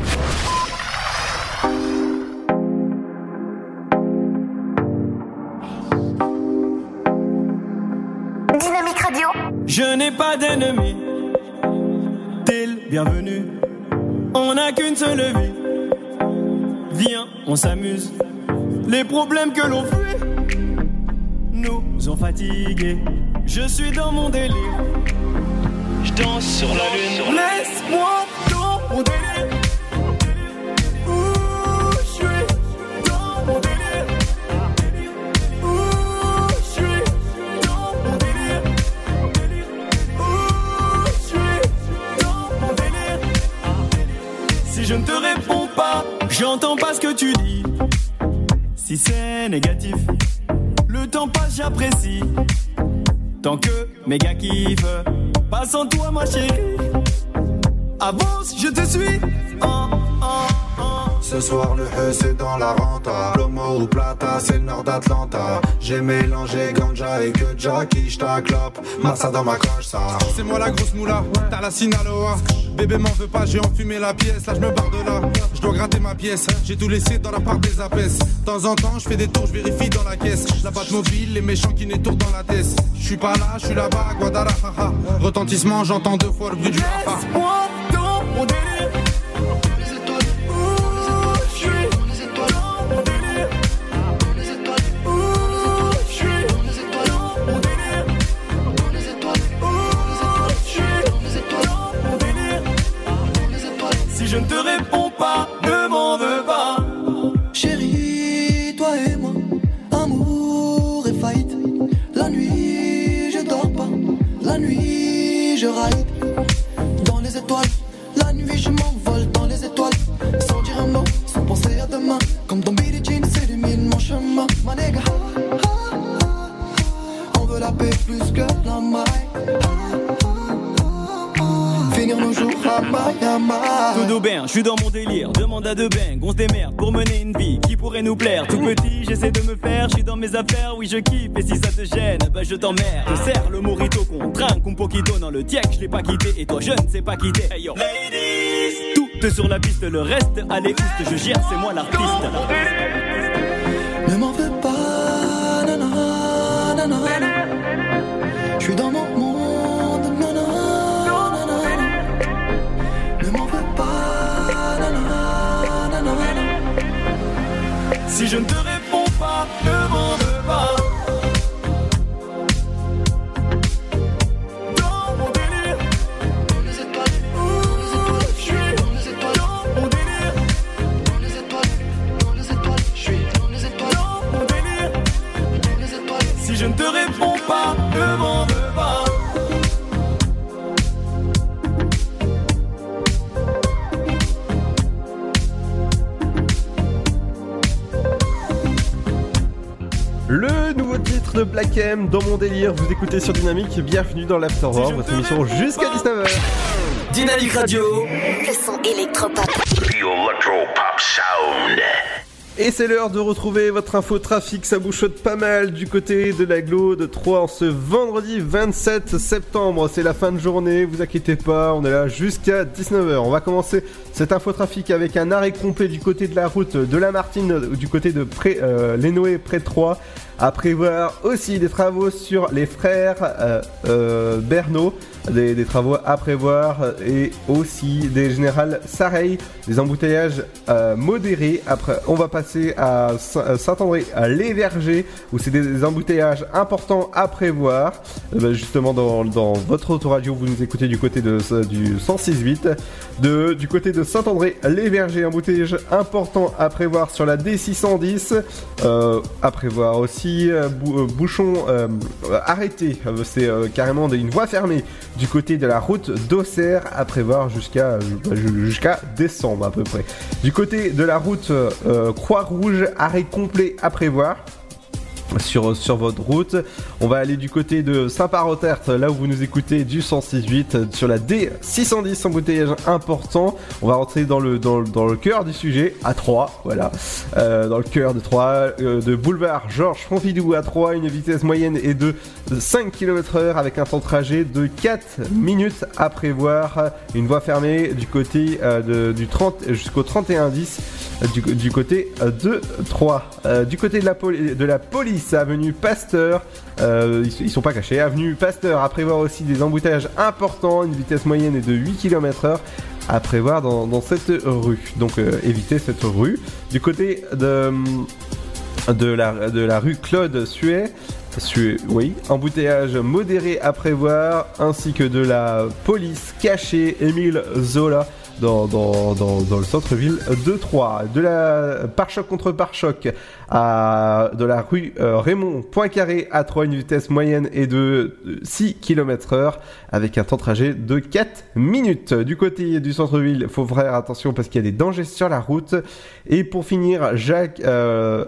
Je n'ai pas d'ennemi. T'es le bienvenu. On n'a qu'une seule vie. Viens, on s'amuse. Les problèmes que l'on fuit nous ont fatigués. Je suis dans mon délire. Je danse sur la lune. Laisse-moi dans mon délire. Je ne te réponds pas, j'entends pas ce que tu dis. Si c'est négatif, le temps passe, j'apprécie. Tant que mes gars kiffent, pas sans toi, ma chérie. Avance, je te suis. Oh, oh. Ce soir le E c'est dans la renta. Plomo ou plata c'est le nord d'Atlanta. J'ai mélangé ganja et que Jackie j't'acclope Massa dans ma coche ça. C'est moi la grosse moula, t'as la Sinaloa. Bébé m'en veut pas, j'ai enfumé la pièce. Là je me barre de là, je dois gratter ma pièce. J'ai tout laissé dans la part des apes De temps en temps je fais des tours, je vérifie dans la caisse. La batte mobile, les méchants qui n'étourdent dans la tête. Je suis pas là, je suis là-bas, Guadalajara. Retentissement, j'entends deux fois le bruit du rafa je ne te réponds pas. Tout bien, je suis dans mon délire, demande à deux bangs, on se démerde pour mener une vie qui pourrait nous plaire. Tout petit, j'essaie de me faire, je suis dans mes affaires, oui je kiffe, et si ça te gêne, bah je t'emmerde. Je serre le morito qu'on trinque, un poquito dans le tiek, je l'ai pas quitté, et toi je ne sais pas quitter. Hey yo, ladies, tout sur la piste, le reste, allez oust, je gère, c'est moi l'artiste. Si je ne te réponds pas, de Black M dans mon délire, vous écoutez sur Dynamique, bienvenue dans l'Afterworld, votre émission jusqu'à 19h. Dynamique Radio. Le son électropop. The Electro Pop Sound. Et c'est l'heure de retrouver votre info trafic, ça bouchotte pas mal du côté de l'aglo de Troyes en ce vendredi 27 septembre. C'est la fin de journée, vous inquiétez pas, on est là jusqu'à 19h. On va commencer cette info trafic avec un arrêt complet du côté de la route de la Martine, du côté de pré, euh, Lénoé près de Troyes. À prévoir aussi des travaux sur les frères euh, euh, Bernot, des, travaux à prévoir et aussi des générales Sareil, des embouteillages euh, modérés. Après, on va passer à euh, Saint-André à Les Vergers où c'est des, embouteillages importants à prévoir. Euh, bah, justement, dans, dans votre autoradio, vous nous écoutez du côté de, du 106.8. De, du côté de Saint-André, Les Vergers, embouteillage important à prévoir sur la D610. Euh, à prévoir aussi euh, bou- bouchon arrêté. C'est carrément une voie fermée du côté de la route d'Auxerre à prévoir jusqu'à bah, ju- jusqu'à décembre à peu près. Du côté de la route euh, Croix-Rouge, arrêt complet à prévoir sur, sur votre route. On va aller du côté de Saint-Parotert, là où vous nous écoutez du 106.8, sur la D610, embouteillage important. On va rentrer dans le, dans, le- cœur du sujet, à 3, voilà. Euh, dans le cœur de 3, de boulevard Georges Pompidou à 3, une vitesse moyenne est de 5 km heure avec un temps de trajet de 4 minutes à prévoir. Une voie fermée du côté euh, de, du 30 jusqu'au 31 10 du, du côté euh, de 3. Euh, du côté de la police, avenue Pasteur, euh, ils, sont pas cachés, avenue Pasteur, à prévoir aussi des embouteillages importants, une vitesse moyenne est de 8 km heure à prévoir dans, cette rue. Donc euh, évitez cette rue. Du côté de, la, rue Claude Suet, oui, embouteillage modéré à prévoir, ainsi que de la police cachée Émile Zola dans le centre-ville de Troyes. De la pare-choc contre pare-choc de la rue euh, Raymond Poincaré à Troyes, une vitesse moyenne est de 6 km heure avec un temps de trajet de 4 minutes. Du côté du centre-ville, faut faire attention parce qu'il y a des dangers sur la route. Et pour finir, Jacques euh,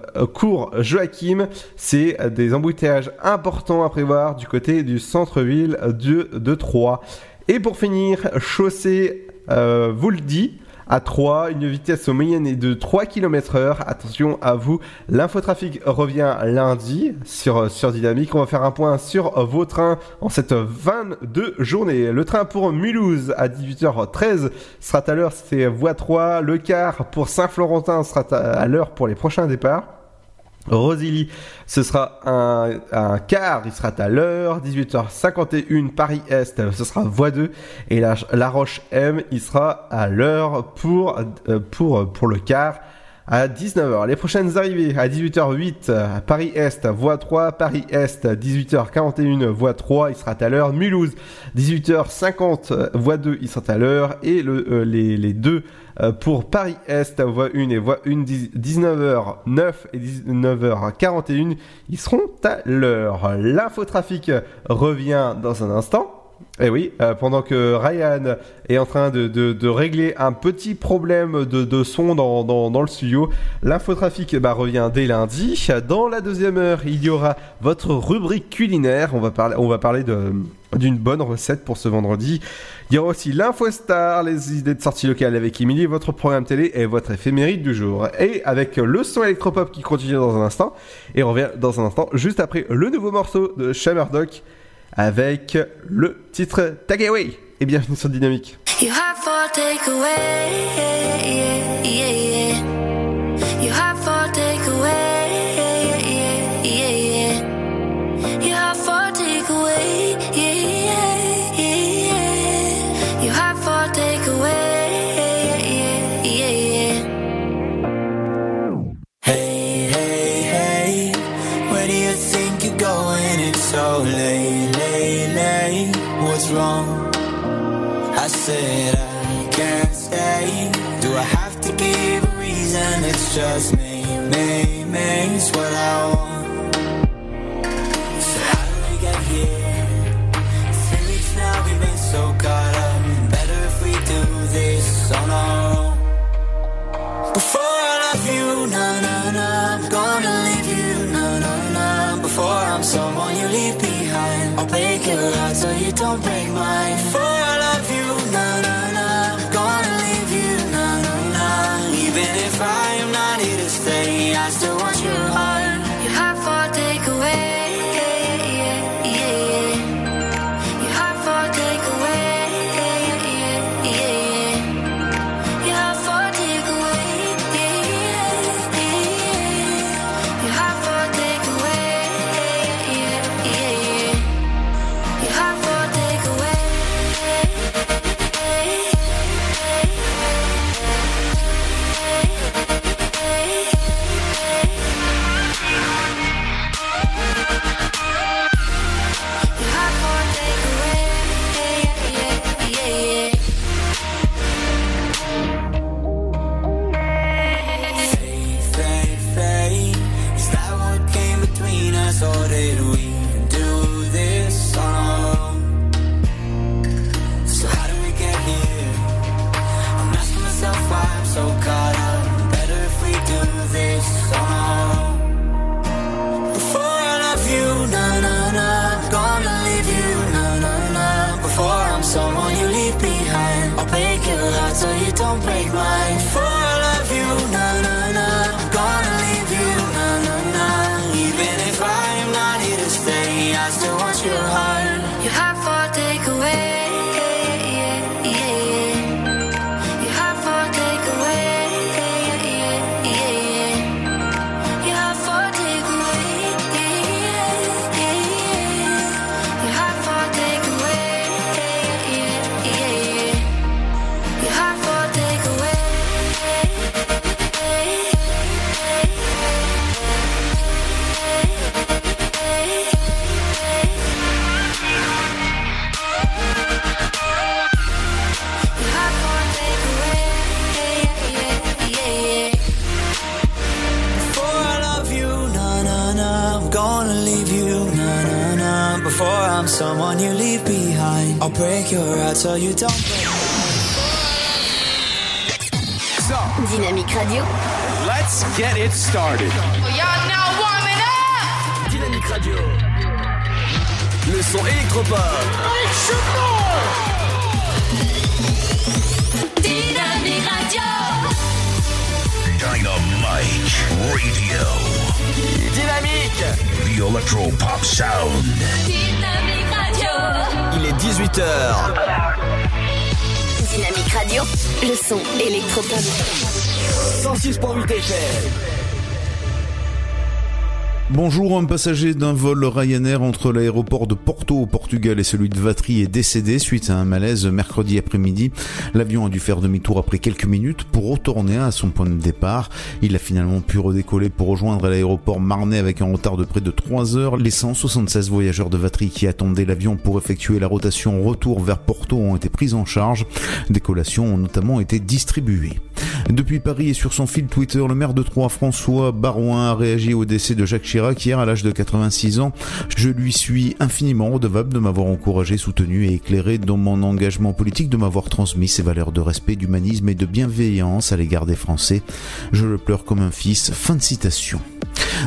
Joachim, c'est des embouteillages importants à prévoir du côté du centre-ville de, de Troyes. Et pour finir, chaussée euh, vous le dit, à 3, une vitesse moyenne est de 3 km heure. Attention à vous, l'infotrafic revient lundi sur, sur Dynamique. On va faire un point sur vos trains en cette 22 journée. Le train pour Mulhouse à 18h13 sera à l'heure, c'est voie 3. Le car pour Saint-Florentin sera à à l'heure pour les prochains départs. Rosilly, ce sera un, un quart, il sera à l'heure, 18h51 Paris-Est, ce sera voie 2, et la, la Roche M, il sera à l'heure pour, euh, pour, pour le quart à 19h. Les prochaines arrivées à 18h08 à Paris-Est, voie 3, Paris-Est, 18h41 voie 3, il sera à l'heure, Mulhouse, 18h50 voie 2, il sera à l'heure, et le, euh, les, les deux euh, pour Paris-Est, voie 1 et voie 1, 19h09 et 19h41, ils seront à l'heure. L'infotrafic revient dans un instant. Eh oui, euh, pendant que Ryan est en train de, régler un petit problème de, son dans, le studio, l'infotrafic bah, revient dès lundi. Dans la deuxième heure, il y aura votre rubrique culinaire. On va parler, on va parler d'une bonne recette pour ce vendredi. Il y aura aussi l'infostar, les idées de sortie locale avec Emily, votre programme télé et votre éphéméride du jour. Et avec le son électropop qui continue dans un instant. Et on revient dans un instant, juste après le nouveau morceau de Shammerdock avec le titre Tagaway. Et bienvenue sur Dynamique. You have yeah, yeah, yeah. You have just me, me, me. It's what I want. So how did we get here? Three weeks now we've been so caught up. Better if we do this on our own. Before I love you, na na na, I'm gonna leave you, na na na. Before I'm someone you leave behind, I'll break your heart so you don't break mine. Break your heart so you don't break Dynamique Radio. Let's get it started. Y'all now warming up. Dynamique Radio. Le son électropop. Dynamique Radio. Dynamite Radio. Dynamique. The Electro Pop Sound. 18h. Dynamique Radio. Le son électropop. 106.8 FM. Bonjour, un passager d'un vol Ryanair entre l'aéroport de Porto au Portugal et celui de Vatry est décédé suite à un malaise mercredi après-midi. L'avion a dû faire demi-tour après quelques minutes pour retourner à son point de départ. Il a finalement pu redécoller pour rejoindre l'aéroport marnais avec un retard de près de 3 heures. Les 176 voyageurs de Vatry qui attendaient l'avion pour effectuer la rotation retour vers Porto ont été pris en charge. Des collations ont notamment été distribuées. Depuis Paris et sur son fil Twitter, le maire de Troyes, François Barouin, a réagi au décès de Jacques Chirac hier à l'âge de 86 ans. Je lui suis infiniment redevable de m'avoir encouragé, soutenu et éclairé dans mon engagement politique, de m'avoir transmis ses valeurs de respect, d'humanisme et de bienveillance à l'égard des Français. Je le pleure comme un fils. Fin de citation.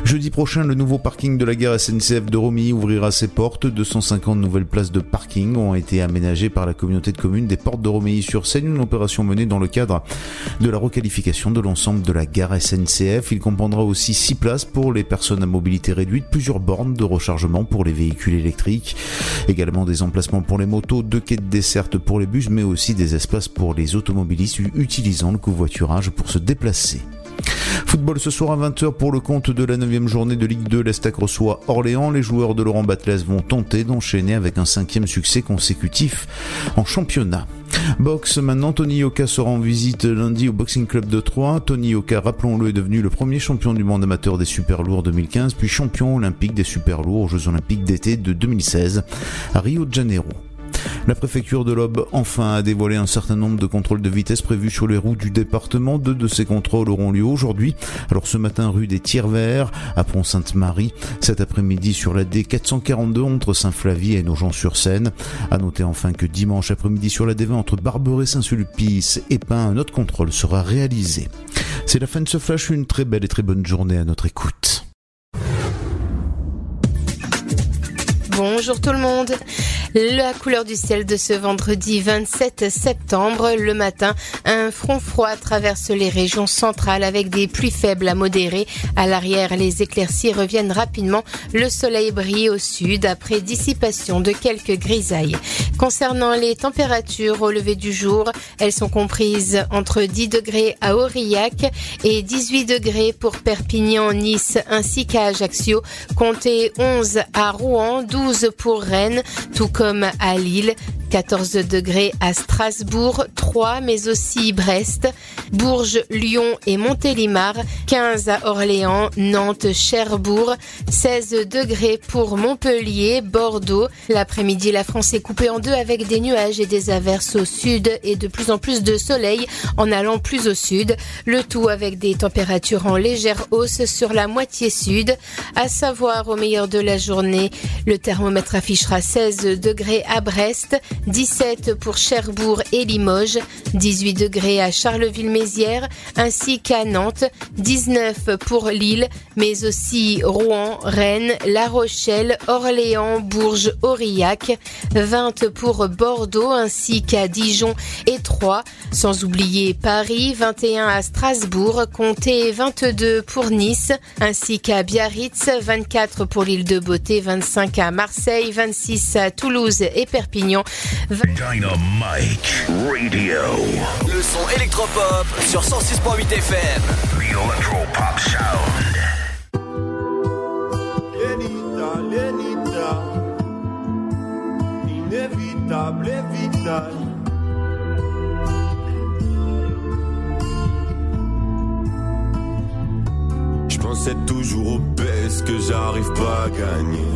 Jeudi prochain, le nouveau parking de la gare SNCF de Romilly ouvrira ses portes. 250 nouvelles places de parking ont été aménagées par la communauté de communes des portes de Romilly-sur-Seine, une opération menée dans le cadre de la requalification de l'ensemble de la gare SNCF. Il comprendra aussi 6 places pour les personnes à mobilité réduite, plusieurs bornes de rechargement pour les véhicules électriques, également des emplacements pour les motos, deux quais de desserte pour les bus, mais aussi des espaces pour les automobilistes utilisant le covoiturage pour se déplacer. Football ce soir à 20h pour le compte de la 9 journée de Ligue 2. L'Estac reçoit Orléans. Les joueurs de Laurent Batles vont tenter d'enchaîner avec un cinquième succès consécutif en championnat. Box, maintenant, Tony Yoka sera en visite lundi au Boxing Club de Troyes. Tony Yoka, rappelons-le, est devenu le premier champion du monde amateur des super lourds 2015, puis champion olympique des super lourds aux Jeux olympiques d'été de 2016 à Rio de Janeiro. La préfecture de l'Aube enfin a dévoilé un certain nombre de contrôles de vitesse prévus sur les routes du département. Deux de ces contrôles auront lieu aujourd'hui. Alors ce matin rue des Tiers-Verts à Pont-Sainte-Marie, cet après-midi sur la D442 entre Saint-Flavie et Nogent-sur-Seine. À noter enfin que dimanche après-midi sur la D20 entre Barberet, Saint-Sulpice et Pin, un autre contrôle sera réalisé. C'est la fin de ce flash, une très belle et très bonne journée à notre écoute. Bonjour tout le monde. La couleur du ciel de ce vendredi 27 septembre, le matin, un front froid traverse les régions centrales avec des pluies faibles à modérées. À l'arrière, les éclaircies reviennent rapidement. Le soleil brille au sud après dissipation de quelques grisailles. Concernant les températures au lever du jour, elles sont comprises entre 10 degrés à Aurillac et 18 degrés pour Perpignan, Nice ainsi qu'à Ajaccio. Comptez 11 à Rouen, 12 pour Rennes, à Lille, 14 degrés à Strasbourg, 3 mais aussi Brest, Bourges, Lyon et Montélimar, 15 à Orléans, Nantes, Cherbourg, 16 degrés pour Montpellier, Bordeaux. L'après-midi, la France est coupée en deux avec des nuages et des averses au sud et de plus en plus de soleil en allant plus au sud. Le tout avec des températures en légère hausse sur la moitié sud. À savoir, au meilleur de la journée, le thermomètre affichera 16 degrés à Brest, 17 pour Cherbourg et Limoges, 18 degrés à Charleville-Mézières ainsi qu'à Nantes, 19 pour Lille, mais aussi Rouen, Rennes, La Rochelle, Orléans, Bourges, Aurillac, 20 pour Bordeaux ainsi qu'à Dijon et Troyes, sans oublier Paris, 21 à Strasbourg, comptez 22 pour Nice ainsi qu'à Biarritz, 24 pour l'île de Beauté, 25 à Marseille, 26 à Toulouse et Perpignan. Dynamite Radio. Le son électropop sur 106.8 FM. The Electro Pop Sound. Lenita, Lenita, inévitable et vital. Je pensais toujours au baisse que j'arrive pas à gagner.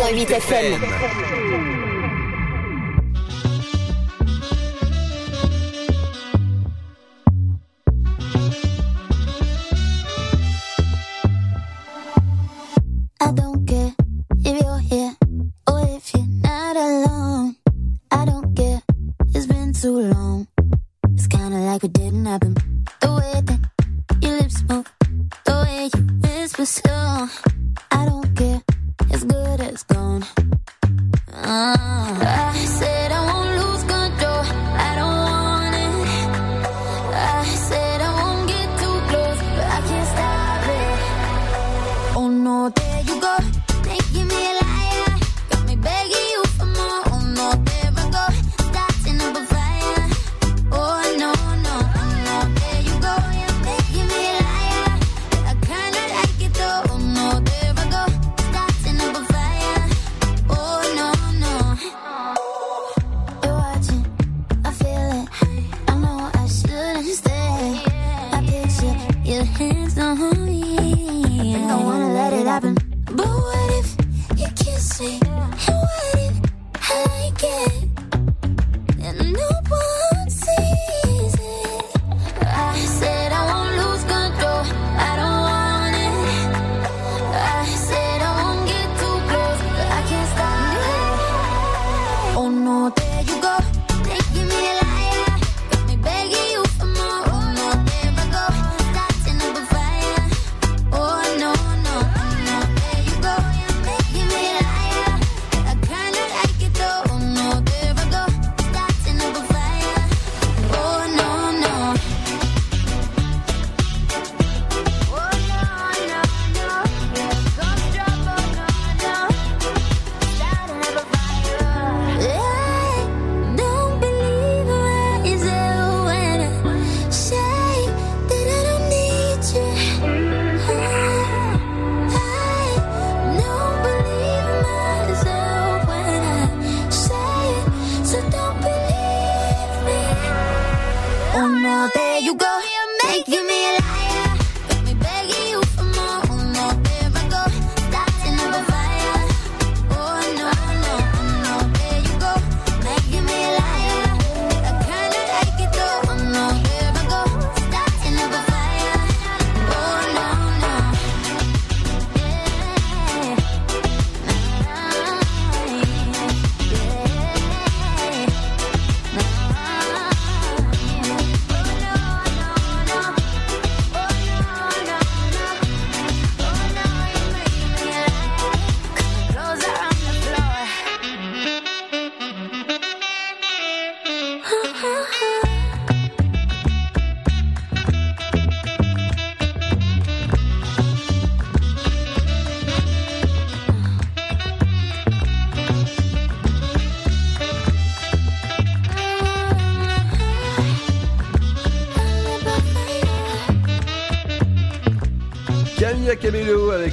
107.8 FM.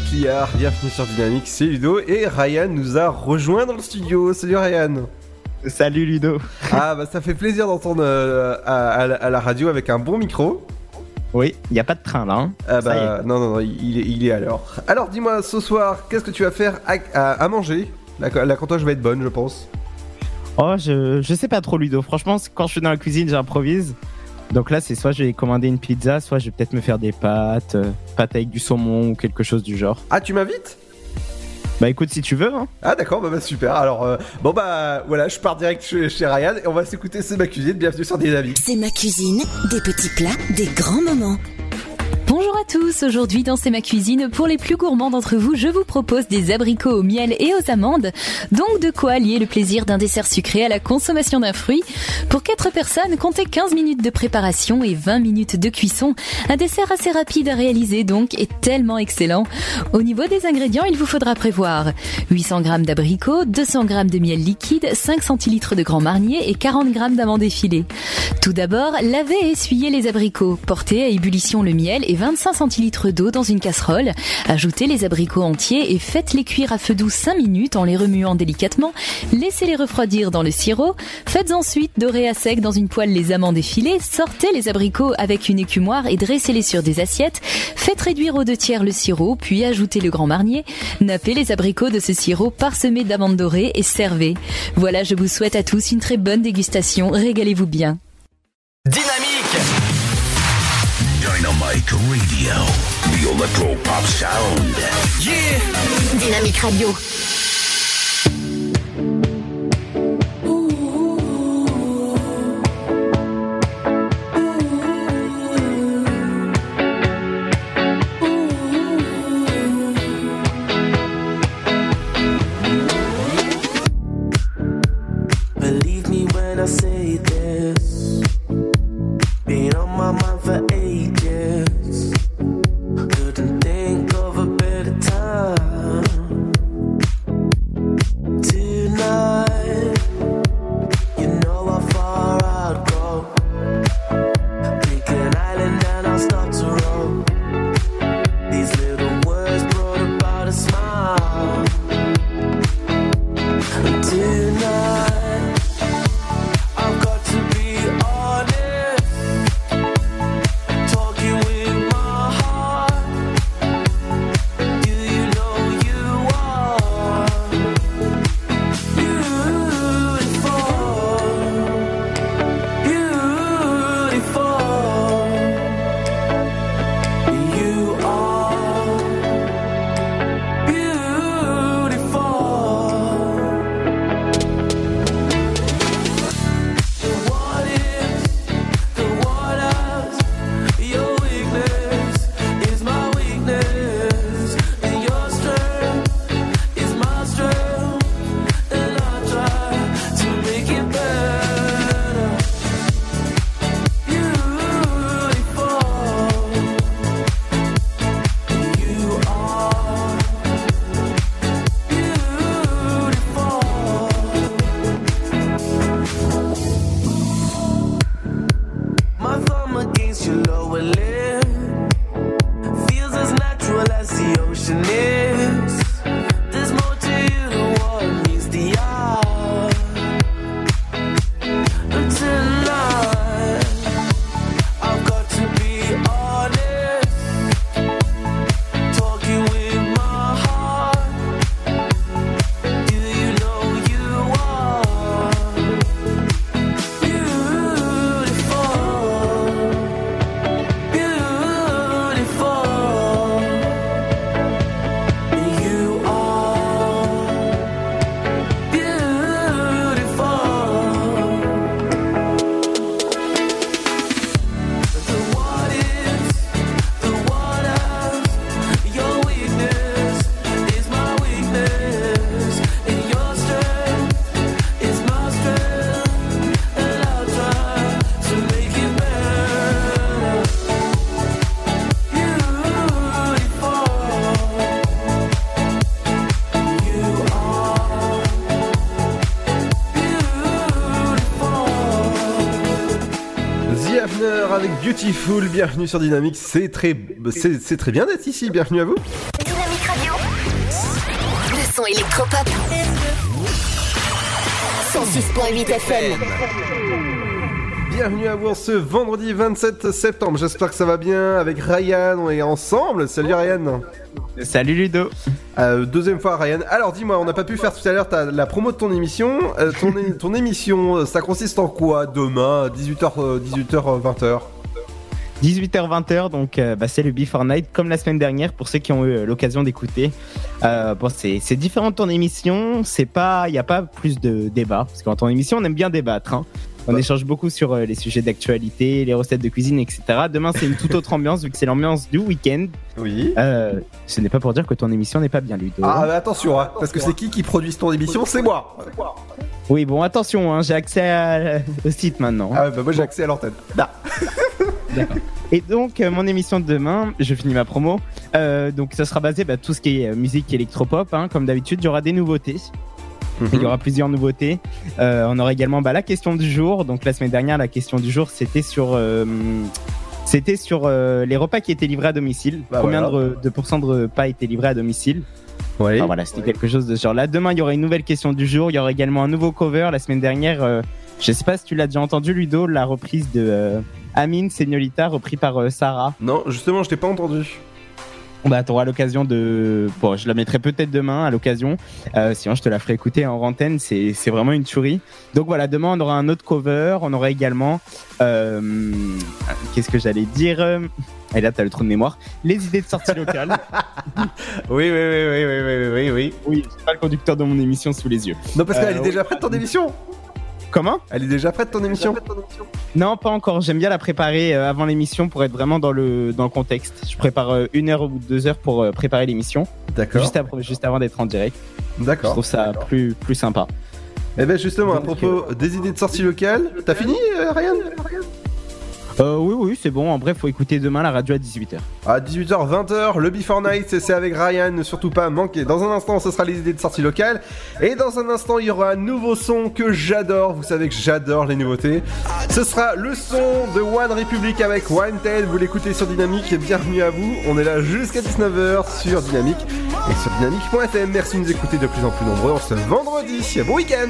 Bienvenue sur Dynamique, c'est Ludo et Ryan nous a rejoint dans le studio. Salut Ryan Salut Ludo Ah bah ça fait plaisir d'entendre euh, à, la radio avec un bon micro. Oui, il n'y a pas de train là. Ah bah non, non, non, il, est, il. Alors dis-moi ce soir, qu'est-ce que tu vas faire à, manger? La, la cantoche va être bonne je pense. Oh, je sais pas trop Ludo, franchement quand je suis dans la cuisine j'improvise. Donc là, c'est soit je vais commander une pizza, soit je vais peut-être me faire des pâtes, euh, pâtes avec du saumon ou quelque chose du genre. Ah, tu m'invites? Bah écoute, si tu veux. Hein. Ah d'accord, bah, bah, super. Alors euh, bon bah voilà, je pars direct chez, chez Ryan et on va s'écouter C'est ma cuisine. Bienvenue sur des avis. C'est ma cuisine, des petits plats, des grands moments. Bonjour à tous, aujourd'hui dans C'est ma cuisine, pour les plus gourmands d'entre vous, je vous propose des abricots au miel et aux amandes. Donc de quoi allier le plaisir d'un dessert sucré à la consommation d'un fruit? Pour 4 personnes, comptez 15 minutes de préparation et 20 minutes de cuisson. Un dessert assez rapide à réaliser donc et tellement excellent. Au niveau des ingrédients, il vous faudra prévoir 800 g d'abricots, 200 g de miel liquide, 5 centilitres de grand marnier et 40 g d'amandes effilées. Tout d'abord, lavez et essuyez les abricots. Portez à ébullition le miel et 25 centilitres d'eau dans une casserole. Ajoutez les abricots entiers et faites-les cuire à feu doux 5 minutes en les remuant délicatement. Laissez-les refroidir dans le sirop. Faites ensuite dorer à sec dans une poêle les amandes effilées. Sortez les abricots avec une écumoire et dressez-les sur des assiettes. Faites réduire aux deux tiers le sirop, puis ajoutez le grand marnier. Nappez les abricots de ce sirop parsemé d'amandes dorées et servez. Voilà, je vous souhaite à tous une très bonne dégustation. Régalez-vous bien. Dynamique Radio. The Electro Pop Sound. Yeah Dynamique Radio. Beautiful. Bienvenue sur Dynamique. C'est très, c'est c'est très bien d'être ici. Bienvenue à vous. Dynamique Radio. Le son électropop. 106.8 FM. bienvenue à vous ce vendredi 27 septembre. J'espère que ça va bien avec Ryan. On est ensemble. Salut Ryan. Salut Ludo. Euh, deuxième fois Ryan. Alors dis-moi, on n'a pas pu faire tout à l'heure ta- la promo de ton émission. Euh, ton, é- ton émission, euh, ça consiste en quoi demain 18h, 18h, 20h 18h-20h, donc euh, bah, c'est le Before Night, comme la semaine dernière, pour ceux qui ont eu euh, l'occasion d'écouter. Euh, bon, c'est différent de ton émission, c'est pas, il n'y a pas plus de débat, parce qu'en ton émission, on aime bien débattre. hein. On échange beaucoup sur euh, les sujets d'actualité, les recettes de cuisine, etc. Demain, c'est une toute autre ambiance, vu que c'est l'ambiance du week-end. Oui. Ce n'est pas pour dire que ton émission n'est pas bien, Ludo. Ah mais attention, hein, parce que c'est qui qui produit ton émission? C'est moi. Oui, bon, attention, hein, j'ai accès à- au site maintenant. Ah bah moi j'ai accès à l'antenne. Et donc, euh, mon émission de demain, je finis ma promo. Euh, donc, ça sera basé bah, tout ce qui est euh, musique électropop. Hein, comme d'habitude, il y aura des nouveautés. Il y aura plusieurs nouveautés. Euh, on aura également bah, la question du jour. Donc, la semaine dernière, la question du jour, c'était sur. c'était sur les repas qui étaient livrés à domicile. Bah, Combien voilà. de, de pourcents de repas étaient livrés à domicile? Oui. voilà, c'était quelque chose de ce genre-là. Demain, il y aura une nouvelle question du jour. Il y aura également un nouveau cover. La semaine dernière, euh, je sais pas si tu l'as déjà entendu, Ludo, la reprise de euh, Amine Señorita, repris par euh, Sarah. Non, justement, je t'ai pas entendu. Bah, t'auras l'occasion de. Bon, je la mettrai peut-être demain à l'occasion. Euh, sinon, je te la ferai écouter en antenne. C'est c'est vraiment une tuerie. Donc voilà, demain, on aura un autre cover. On aura également. euh, Qu'est-ce que j'allais dire? Et là, t'as le trou de mémoire. Les idées de sortie locale. oui, oui, oui, oui, oui, oui, oui, oui. Oui, j'ai pas le conducteur de mon émission sous les yeux. Non, parce qu'elle Euh, est déjà prête ton émission? Comment Elle est déjà prête ton émission Non, pas encore. J'aime bien la préparer euh, avant l'émission pour être vraiment dans le, dans le contexte. Je prépare euh, une heure ou deux heures pour euh, préparer l'émission. D'accord. Juste, avant d'être en direct. D'accord. Je trouve ça plus, plus sympa. Eh ben justement, à propos des idées de sortie locale, t'as fini euh, Ryan? Euh, oui, oui, c'est bon. En bref, faut écouter demain la radio à 18h. À 18h, 20h, le Before Night, c'est avec Ryan, ne surtout pas manquer. Dans un instant, ce sera les idées de sortie locale. Et dans un instant, il y aura un nouveau son que j'adore. Vous savez que j'adore les nouveautés. Ce sera le son de One Republic avec Wanted. Vous l'écoutez sur Dynamique. Bienvenue à vous. On est là jusqu'à 19h sur Dynamique et sur dynamique.fm. Merci de nous écouter de plus en plus nombreux en ce vendredi. Bon week-end!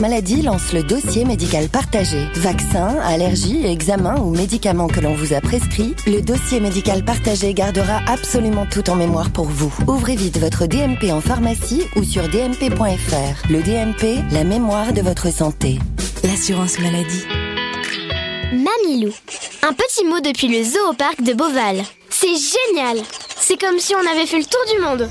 maladie lance le dossier médical partagé. Vaccins, allergies, examens ou médicaments que l'on vous a prescrits, le dossier médical partagé gardera absolument tout en mémoire pour vous. Ouvrez vite votre DMP en pharmacie ou sur dmp.fr. Le DMP, la mémoire de votre santé. L'assurance maladie. Mamilou. Un petit mot depuis le zoo au parc de Beauval. C'est génial C'est comme si on avait fait le tour du monde.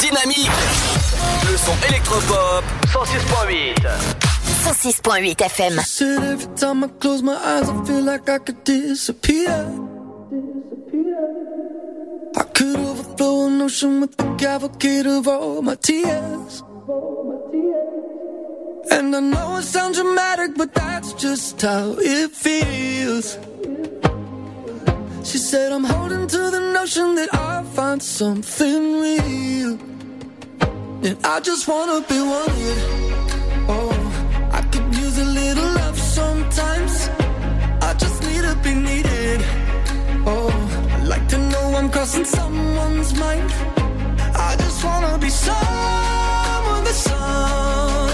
Dynamique Le son électropop 106.8 106.8 FM. Said every time I close my eyes, I feel like I could disappear. I could overflow an ocean with the cavalcade of all my tears. And I know it sounds dramatic, but that's just how it feels. She said, I'm holding to the notion that I'll find something real. And I just wanna be wanted. Oh, I could use a little love sometimes. I just need to be needed. Oh, I like to know I'm crossing someone's mind. I just wanna be someone that somebody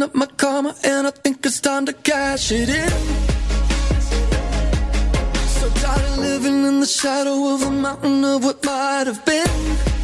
counting up my karma, and I think it's time to cash it in. So tired of living in the shadow of a mountain of what might have been.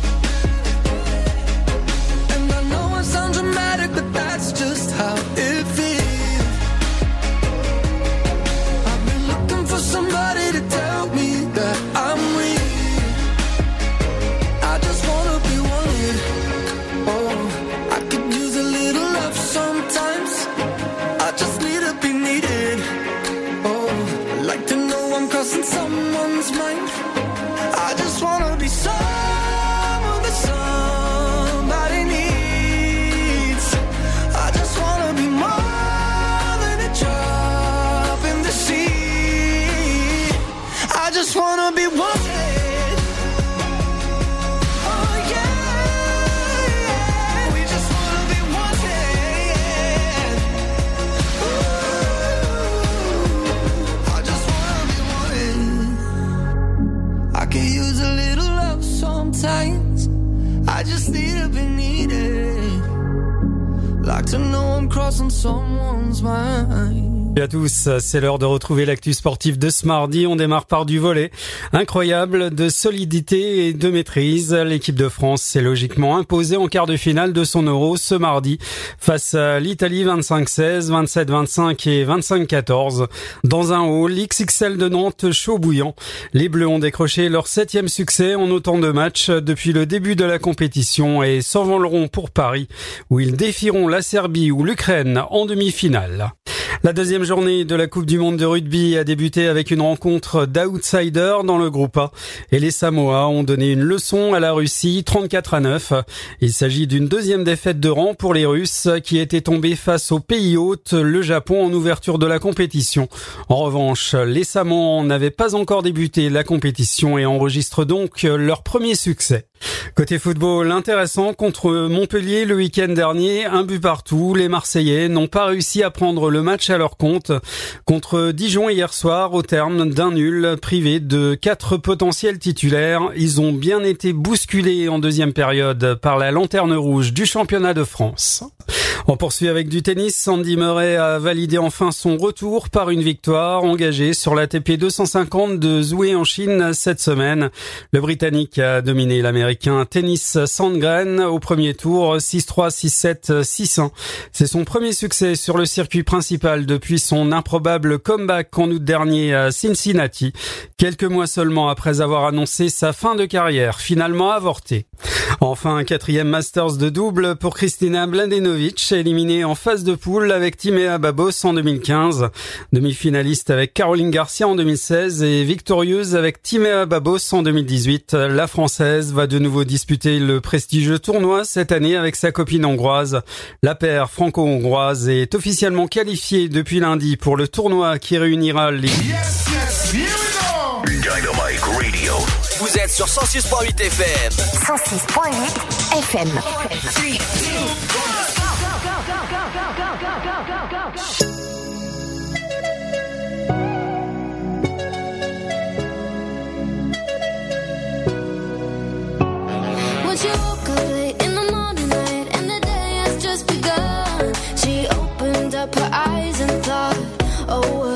To know I'm crossing someone's mind. Salut à tous, c'est l'heure de retrouver l'actu sportif de ce mardi. On démarre par du volet. Incroyable de solidité et de maîtrise. L'équipe de France s'est logiquement imposée en quart de finale de son euro ce mardi face à l'Italie 25-16, 27-25 et 25-14. Dans un hall, l'XXL de Nantes chaud bouillant. Les Bleus ont décroché leur septième succès en autant de matchs depuis le début de la compétition et s'envoleront pour Paris où ils défieront la Serbie ou l'Ukraine en demi-finale. La deuxième journée de la Coupe du Monde de rugby a débuté avec une rencontre d'outsiders dans le groupe A et les Samoa ont donné une leçon à la Russie 34 à 9. Il s'agit d'une deuxième défaite de rang pour les Russes qui étaient tombés face au pays hôte, le Japon en ouverture de la compétition. En revanche, les Samoans n'avaient pas encore débuté la compétition et enregistrent donc leur premier succès. Côté football, intéressant contre Montpellier le week-end dernier, un but partout. Les Marseillais n'ont pas réussi à prendre le match à leur compte. Contre Dijon hier soir, au terme d'un nul, privé de quatre potentiels titulaires, ils ont bien été bousculés en deuxième période par la lanterne rouge du championnat de France. On poursuit avec du tennis. Sandy Murray a validé enfin son retour par une victoire engagée sur la TP 250 de Zoué en Chine cette semaine. Le Britannique a dominé l'Américain Tennis Sandgren au premier tour 6-3, 6-7, 6-1. C'est son premier succès sur le circuit principal depuis son improbable comeback en août dernier à Cincinnati, quelques mois seulement après avoir annoncé sa fin de carrière, finalement avortée. Enfin, quatrième Masters de double pour Kristina Mladenovic, éliminée en phase de poule avec Timea Babos en 2015, demi-finaliste avec Caroline Garcia en 2016 et victorieuse avec Timea Babos en 2018. La Française va de nouveau disputer le prestigieux tournoi cette année avec sa copine hongroise. La paire franco-hongroise est officiellement qualifiée depuis lundi pour le tournoi qui réunira les... Dynamite Radio. Vous êtes sur 106.8 FM. 106.8 FM. When she woke up late in the morning light and the day has just begun, she opened up her eyes Oh,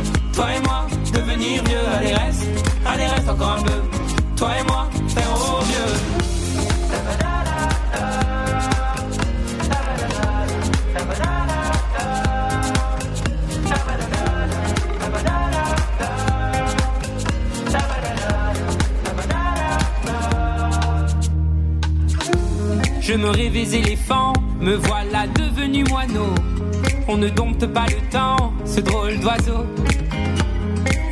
Toi et moi, devenir vieux, allez reste, allez reste encore un peu. Toi et moi, faire au mieux. Je me rêvais éléphant, me voilà devenu moineau. On ne dompte pas le temps, ce drôle d'oiseau.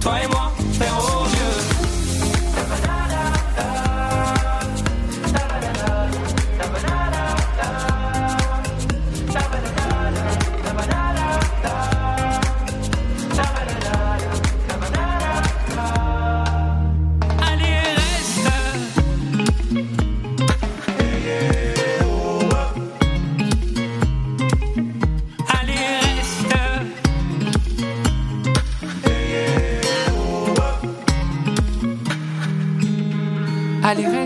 Toi et moi, faire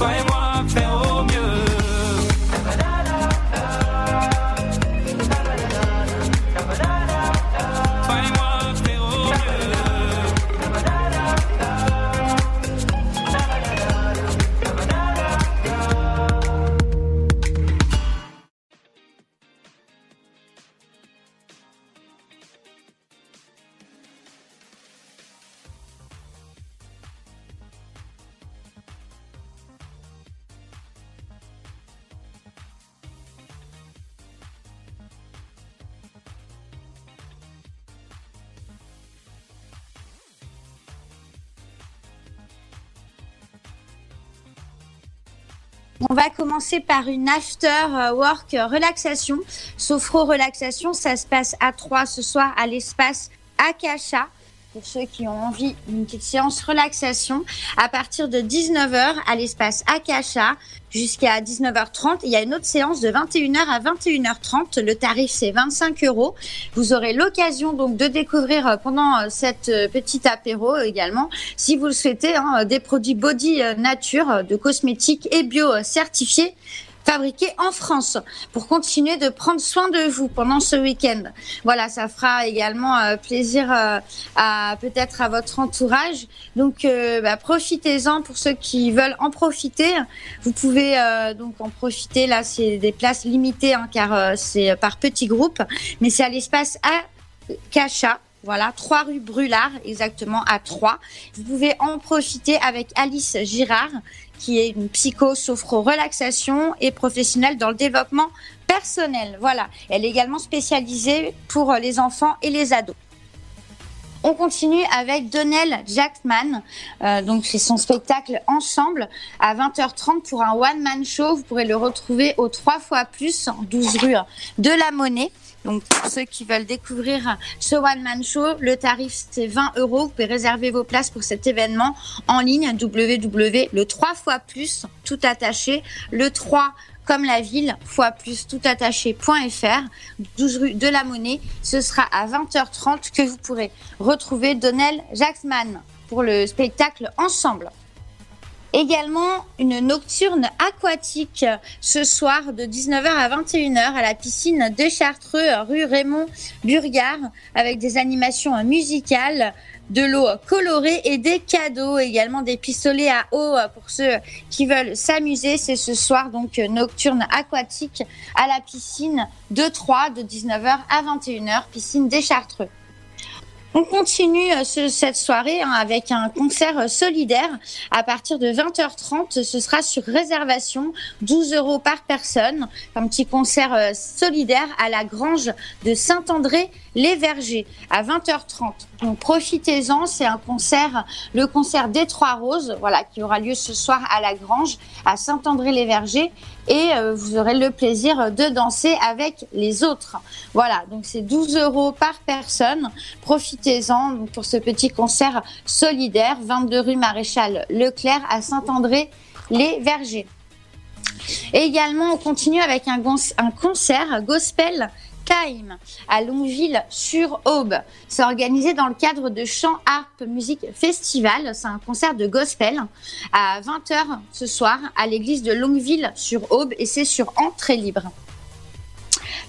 Toi et moi, faire au mieux. Par une after work relaxation. Sophro relaxation, ça se passe à 3 ce soir à l'espace Akasha. Pour ceux qui ont envie d'une petite séance relaxation, à partir de 19h à l'espace Akasha jusqu'à 19h30. Il y a une autre séance de 21h à 21h30. Le tarif c'est 25 euros. Vous aurez l'occasion donc de découvrir euh, pendant euh, cette euh, petite apéro également, si vous le souhaitez, hein, des produits body nature, de cosmétiques et bio certifiés fabriqués en France pour continuer de prendre soin de vous pendant ce week-end. Voilà, ça fera également euh, plaisir euh, à peut-être à votre entourage. Donc euh, bah, profitez-en pour ceux qui veulent en profiter. Vous pouvez donc en profiter. Là, c'est des places limitées hein, car c'est par petits groupes, mais c'est à l'espace Akasha. Voilà, 3 rue Brulard, exactement à 3. Vous pouvez en profiter avec Alice Girard, qui est une psycho-sophro-relaxation et professionnelle dans le développement personnel. Voilà, elle est également spécialisée pour les enfants et les ados. On continue avec Donnell Jackman. Euh, donc c'est son spectacle Ensemble à 20h30 pour un one man show. Vous pourrez le retrouver au 3 fois plus en 12 rue de la Monnaie. Donc pour ceux qui veulent découvrir ce one man show, le tarif c'est 20 euros. Vous pouvez réserver vos places pour cet événement en ligne www le 3 fois plus tout attaché le 3 comme la ville, fois plus tout attaché.fr, 12 rue de la Monnaie. Ce sera à 20h30 que vous pourrez retrouver Donnell Jacksman pour le spectacle Ensemble. Également une nocturne aquatique ce soir de 19h à 21h à la piscine de Chartreux, rue Raymond Burgard, avec des animations musicales, de l'eau colorée et des cadeaux, également des pistolets à eau pour ceux qui veulent s'amuser. C'est ce soir donc nocturne aquatique à la piscine de Troyes de 19h à 21h, piscine des Chartreux. On continue euh, ce- cette soirée hein, avec un concert euh, solidaire à partir de 20h30. Ce sera sur réservation, 12 euros par personne. Un petit concert euh, solidaire à la grange de Saint-André-les-Vergers à 20h30. Profitez-en, c'est un concert, le concert des Trois Roses, voilà, qui aura lieu ce soir à la grange à Saint-André-les-Vergers et euh, vous aurez le plaisir de danser avec les autres. Voilà, donc c'est 12 euros par personne. Profitez-en pour ce petit concert solidaire, 22 rue Maréchal Leclerc à Saint-André-les-Vergers. Également, on continue avec un concert gospel Time à Longueville-sur-Aube. C'est organisé dans le cadre de Chant Harpe Musique Festival. C'est un concert de gospel à 20h ce soir à l'église de Longueville-sur-Aube et c'est sur entrée libre.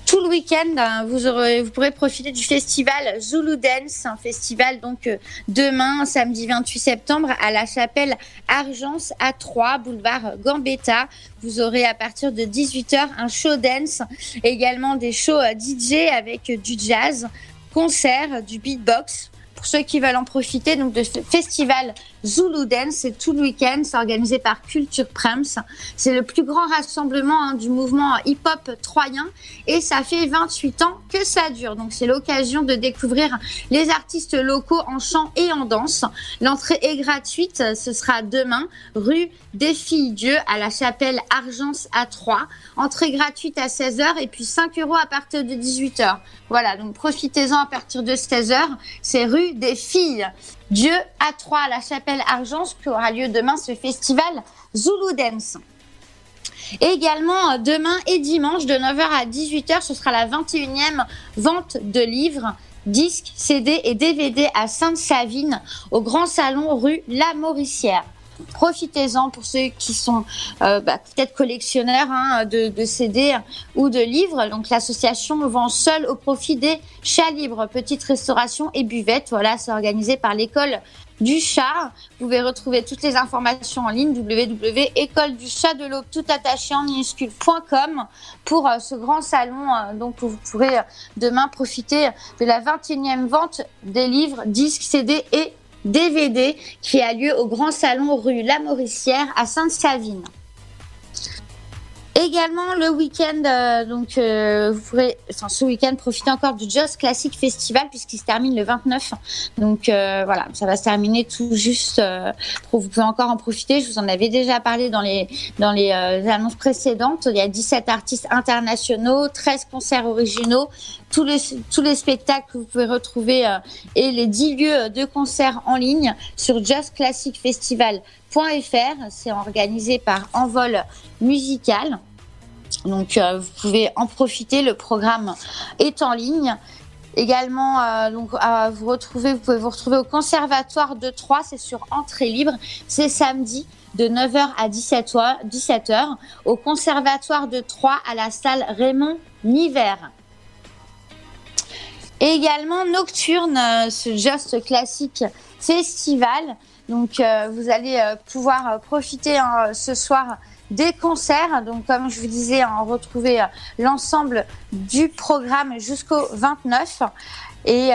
Tout le week-end, euh, vous, pourrez profiter du festival Zulu Dance, un festival donc euh, demain, samedi 28 septembre, à la chapelle Argence à 3, boulevard Gambetta. Vous aurez à partir de 18h un show dance, également des shows euh, DJ avec du jazz, concert, du beatbox. Pour ceux qui veulent en profiter, donc de ce festival Zulu Dance, c'est tout le week-end, c'est organisé par Culture Prems. C'est le plus grand rassemblement hein, du mouvement hip-hop troyen et ça fait 28 ans que ça dure. Donc c'est l'occasion de découvrir les artistes locaux en chant et en danse. L'entrée est gratuite, ce sera demain, rue des Filles Dieu à la chapelle Argence à 3. Entrée gratuite à 16h et puis 5 euros à partir de 18h. Voilà, donc profitez-en à partir de 16h. C'est rue des Filles Dieu à 3 à la chapelle Argence qui aura lieu demain ce festival Zulu Dance. Également, euh, demain et dimanche, de 9h à 18h, ce sera la 21e vente de livres, disques, CD et DVD à Sainte-Savine, au Grand Salon rue La Mauricière. Profitez-en pour ceux qui sont euh, bah, peut-être collectionneurs hein, de, CD ou de livres. Donc l'association vend seule au profit des chats libres, petite restauration et buvette. Voilà, c'est organisé par l'école du chat. Vous pouvez retrouver toutes les informations en ligne www.école du chat de l'aube tout attaché en minuscule.com pour euh, ce grand salon. euh, donc vous pourrez demain profiter de la 21e vente des livres, disques, CD et DVD qui a lieu au Grand Salon rue La Mauricière à Sainte-Savine. Également le week-end, euh, donc euh, vous pourrez, ce week-end, profiter encore du Just Classic Festival puisqu'il se termine le 29. Donc euh, voilà, ça va se terminer tout juste. vous pouvez encore en profiter. Je vous en avais déjà parlé dans les dans les annonces précédentes. Il y a 17 artistes internationaux, 13 concerts originaux, tous les tous les spectacles que vous pouvez retrouver euh, et les 10 lieux de concerts en ligne sur justclassicfestival.fr. C'est organisé par Envol Musical. Donc euh, vous pouvez en profiter, le programme est en ligne. Également, euh, donc, vous, vous pouvez vous retrouver au Conservatoire de Troyes, c'est sur entrée libre. C'est samedi de 9h à 17h, 17h au Conservatoire de Troyes à la salle Raymond Niver. Et également Nocturne, euh, ce Just Classic Festival. Donc euh, vous allez euh, pouvoir profiter hein, ce soir des concerts. Donc comme je vous disais, hein, retrouver l'ensemble du programme jusqu'au 29. Et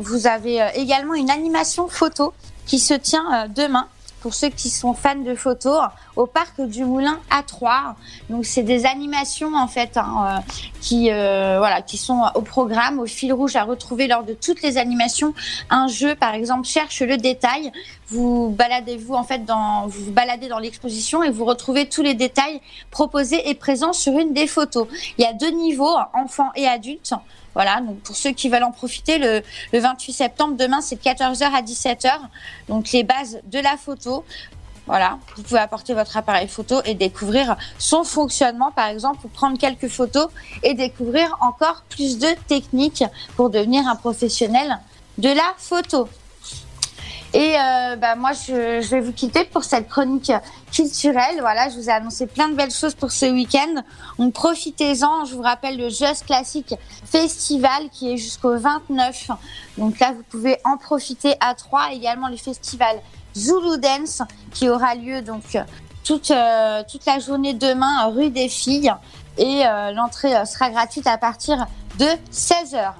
vous avez également une animation photo qui se tient demain pour ceux qui sont fans de photos, au parc du Moulin à 3. Donc c'est des animations en fait hein, euh, qui euh, voilà qui sont au programme, au fil rouge à retrouver lors de toutes les animations. Un jeu par exemple cherche le détail. Vous baladez-vous en fait dans vous vous baladez dans l'exposition et vous retrouvez tous les détails proposés et présents sur une des photos. Il y a deux niveaux, enfants et adultes. Voilà, donc pour ceux qui veulent en profiter, le, le 28 septembre, demain, c'est de 14h à 17h. Donc les bases de la photo. Voilà, vous pouvez apporter votre appareil photo et découvrir son fonctionnement, par exemple, ou prendre quelques photos et découvrir encore plus de techniques pour devenir un professionnel de la photo. Et euh, bah, moi, je, je vais vous quitter pour cette chronique culturelle. Voilà, je vous ai annoncé plein de belles choses pour ce week-end. Donc profitez-en. Je vous rappelle le Just Classic Festival qui est jusqu'au 29. Donc là, vous pouvez en profiter à trois. Également le festival Zulu Dance qui aura lieu donc toute, euh, toute la journée demain rue des Filles. Et euh, l'entrée sera gratuite à partir de 16h.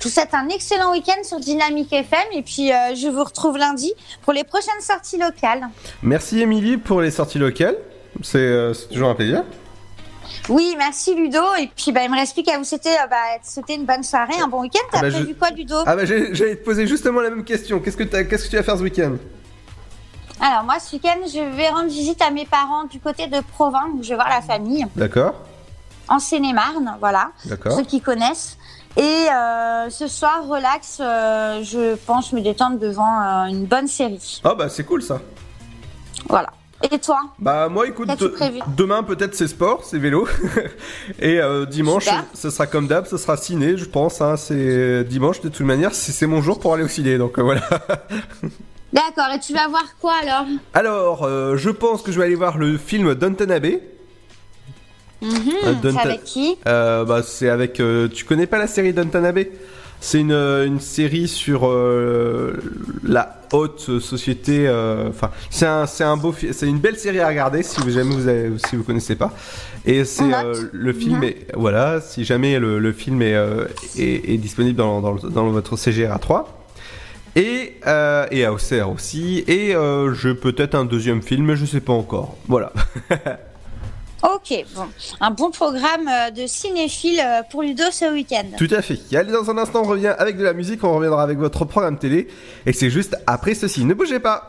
Je vous souhaite un excellent week-end sur Dynamique FM et puis euh, je vous retrouve lundi pour les prochaines sorties locales. Merci Émilie pour les sorties locales. C'est euh, toujours un plaisir. Oui, merci Ludo. Et puis bah, il me reste plus qu'à vous souhaiter, euh, bah, souhaiter une bonne soirée, un bon week-end. T'as Ah bah, prévu je- quoi Ludo? Ah bah j'allais te poser justement la même question. Qu'est-ce que, t'as- qu'est-ce que tu vas faire ce week-end? Alors moi ce week-end je vais rendre visite à mes parents du côté de Provins où je vais voir la famille D'accord en Seine-et-Marne, voilà. D'accord. Ceux qui connaissent. Et euh, ce soir, relax, euh, je pense me détendre devant euh, une bonne série. Ah bah c'est cool ça. Voilà. Et toi? Bah moi écoute, de- demain peut-être c'est sport, c'est vélo. Et euh, dimanche, Super. ce sera comme d'hab, ce sera ciné, je pense. Hein, c'est dimanche de toute manière, c'est c'est mon jour pour aller au ciné, donc euh, voilà. D'accord. Et tu vas voir quoi alors? Alors, euh, je pense que je vais aller voir le film Downton Abbey. C'est Downton- avec qui Euh, bah, c'est avec. euh, tu connais pas la série Downton Abbey C'est une, une série sur euh, la haute société. euh, Enfin, c'est un, c'est un beau, c'est une belle série à regarder si vous jamais vous avez, si vous connaissez pas. Et c'est euh, le film Mhm. est voilà. Si jamais le, le film est, euh, est, est disponible dans, dans, dans votre CGR 3 et, euh, et aussi. Et euh, je peut-être un deuxième film, mais je sais pas encore. Voilà. Ok, bon. Un bon programme euh, de cinéphile euh, pour Ludo ce week-end. Tout à fait. Allez, dans un instant, on revient avec de la musique, on reviendra avec votre programme télé. Et c'est juste après ceci. Ne bougez pas.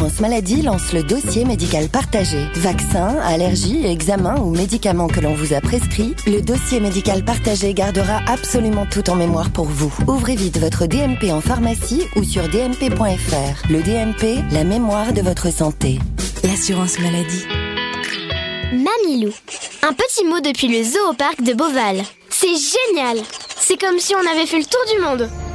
maladie lance le dossier médical partagé. Vaccins, allergies, examens ou médicaments que l'on vous a prescrits, le dossier médical partagé gardera absolument tout en mémoire pour vous. Ouvrez vite votre DMP en pharmacie ou sur dmp.fr. Le DMP, la mémoire de votre santé. L'assurance maladie. Mamilou. Un petit mot depuis le zoo au parc de Beauval. C'est génial C'est comme si on avait fait le tour du monde.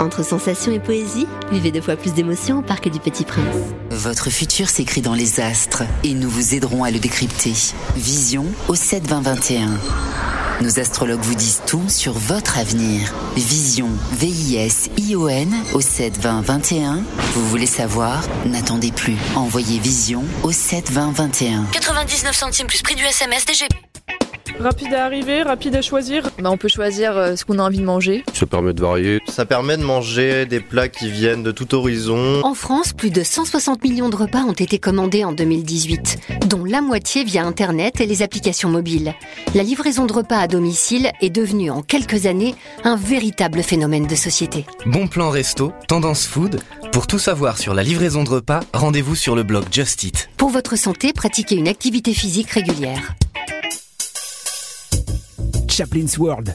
Entre sensations et poésie, vivez deux fois plus d'émotions au Parc du Petit Prince. Votre futur s'écrit dans les astres et nous vous aiderons à le décrypter. Vision au 7 20 21. Nos astrologues vous disent tout sur votre avenir. Vision, V-I-S-I-O-N au 7 20 21. Vous voulez savoir? N'attendez plus. Envoyez Vision au 7 20 21. 99 centimes plus prix du SMS DGP. Rapide à arriver, rapide à choisir. Bah, on peut choisir euh, ce qu'on a envie de manger. Ça permet de varier. Ça permet de manger des plats qui viennent de tout horizon. En France, plus de 160 millions de repas ont été commandés en 2018, dont la moitié via Internet et les applications mobiles. La livraison de repas à domicile est devenue en quelques années un véritable phénomène de société. Bon plan resto, tendance food. Pour tout savoir sur la livraison de repas, rendez-vous sur le blog Just Eat. Pour votre santé, pratiquez une activité physique régulière. Chaplin's World.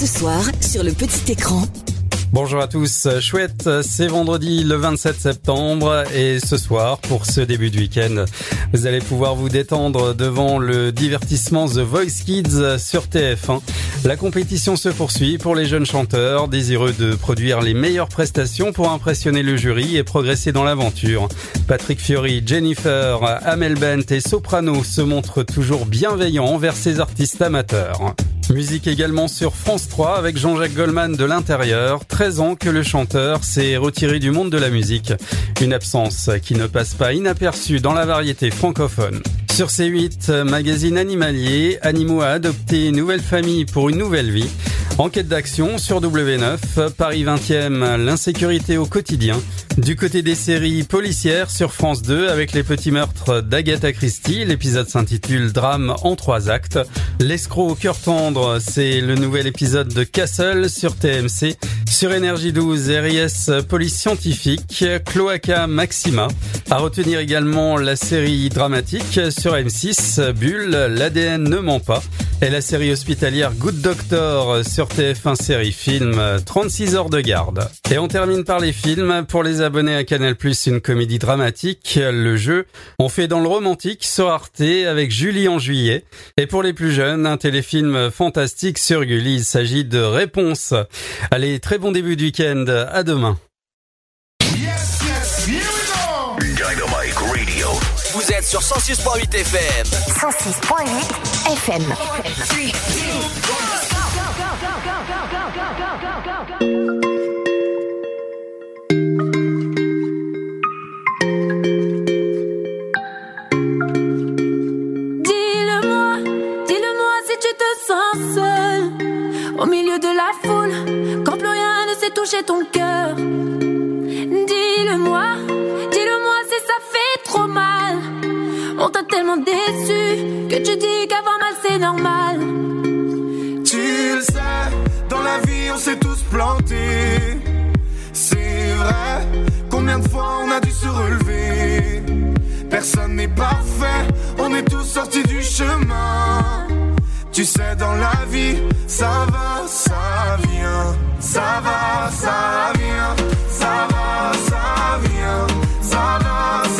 Ce soir, sur le petit écran, Bonjour à tous, chouette, c'est vendredi le 27 septembre et ce soir, pour ce début de week-end, vous allez pouvoir vous détendre devant le divertissement The Voice Kids sur TF1. La compétition se poursuit pour les jeunes chanteurs désireux de produire les meilleures prestations pour impressionner le jury et progresser dans l'aventure. Patrick Fiori, Jennifer, Amel Bent et Soprano se montrent toujours bienveillants envers ces artistes amateurs. Musique également sur France 3 avec Jean-Jacques Goldman de l'intérieur. 13 ans que le chanteur s'est retiré du monde de la musique. Une absence qui ne passe pas inaperçue dans la variété francophone. Sur C8, magazine animalier, Animaux a adopté une nouvelle famille pour une nouvelle vie. Enquête d'action sur W9, Paris 20e, l'insécurité au quotidien. Du côté des séries policières sur France 2 avec les petits meurtres d'Agatha Christie, l'épisode s'intitule Drame en trois actes. L'escroc au cœur tendre, c'est le nouvel épisode de Castle sur TMC. Sur Énergie 12, RIS Police Scientifique, Cloaca Maxima. À retenir également la série dramatique sur M6, Bulle, l'ADN ne ment pas. Et la série hospitalière Good Doctor sur TF1 série film 36 heures de garde. Et on termine par les films. Pour les abonnés à Canal+, une comédie dramatique, Le Jeu. On fait dans le romantique sur avec Julie en juillet. Et pour les plus jeunes, un téléfilm fantastique sur Gulli. Il s'agit de Réponse. Allez, très bon début de week-end. À demain. Vous êtes sur 106.8 FM. 106.8 FM. Dis-le-moi, dis-le-moi si tu te sens seul au milieu de la foule quand plus rien ne sait toucher ton cœur. Tellement déçu que tu dis qu'avoir mal c'est normal. Tu le sais, dans la vie on s'est tous plantés. C'est vrai, combien de fois on a dû se relever? Personne n'est parfait, on est tous sortis du chemin. Tu sais, dans la vie, ça va, ça vient. Ça va, ça vient. Ça va, ça vient. Ça va, ça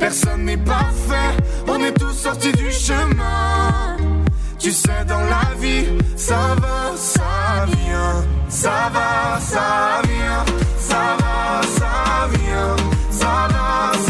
Personne n'est parfait, on est tous sortis du chemin. Tu sais, dans la vie, ça va, ça vient. Ça va, ça vient. Ça va, ça vient. Ça va, ça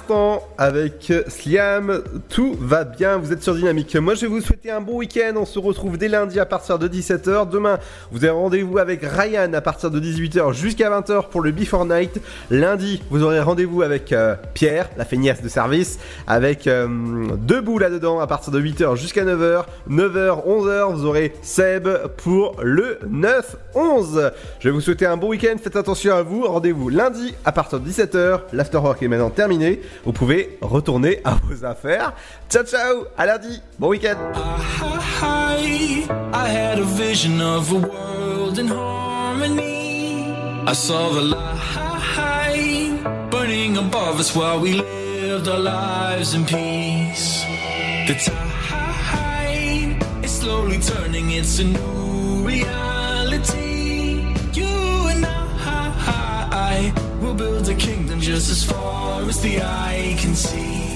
スト avec Sliam. Tout va bien, vous êtes sur Dynamique. Moi, je vais vous souhaiter un bon week-end. On se retrouve dès lundi à partir de 17h. Demain, vous avez rendez-vous avec Ryan à partir de 18h jusqu'à 20h pour le Before Night. Lundi, vous aurez rendez-vous avec euh, Pierre, la feignasse de service, avec euh, Debout là-dedans à partir de 8h jusqu'à 9h. 9h, 11h, vous aurez Seb pour le 9-11. Je vais vous souhaiter un bon week-end. Faites attention à vous. Rendez-vous lundi à partir de 17h. L'afterwork est maintenant terminé. Vous pouvez retourner à vos affaires. Ciao ciao, à lundi. Bon week-end. I, I had a vision of a world in harmony. I saw the light burning above us while we lived our lives in peace. The tide is slowly turning, it's a new reality. You and I just as far as the eye can see.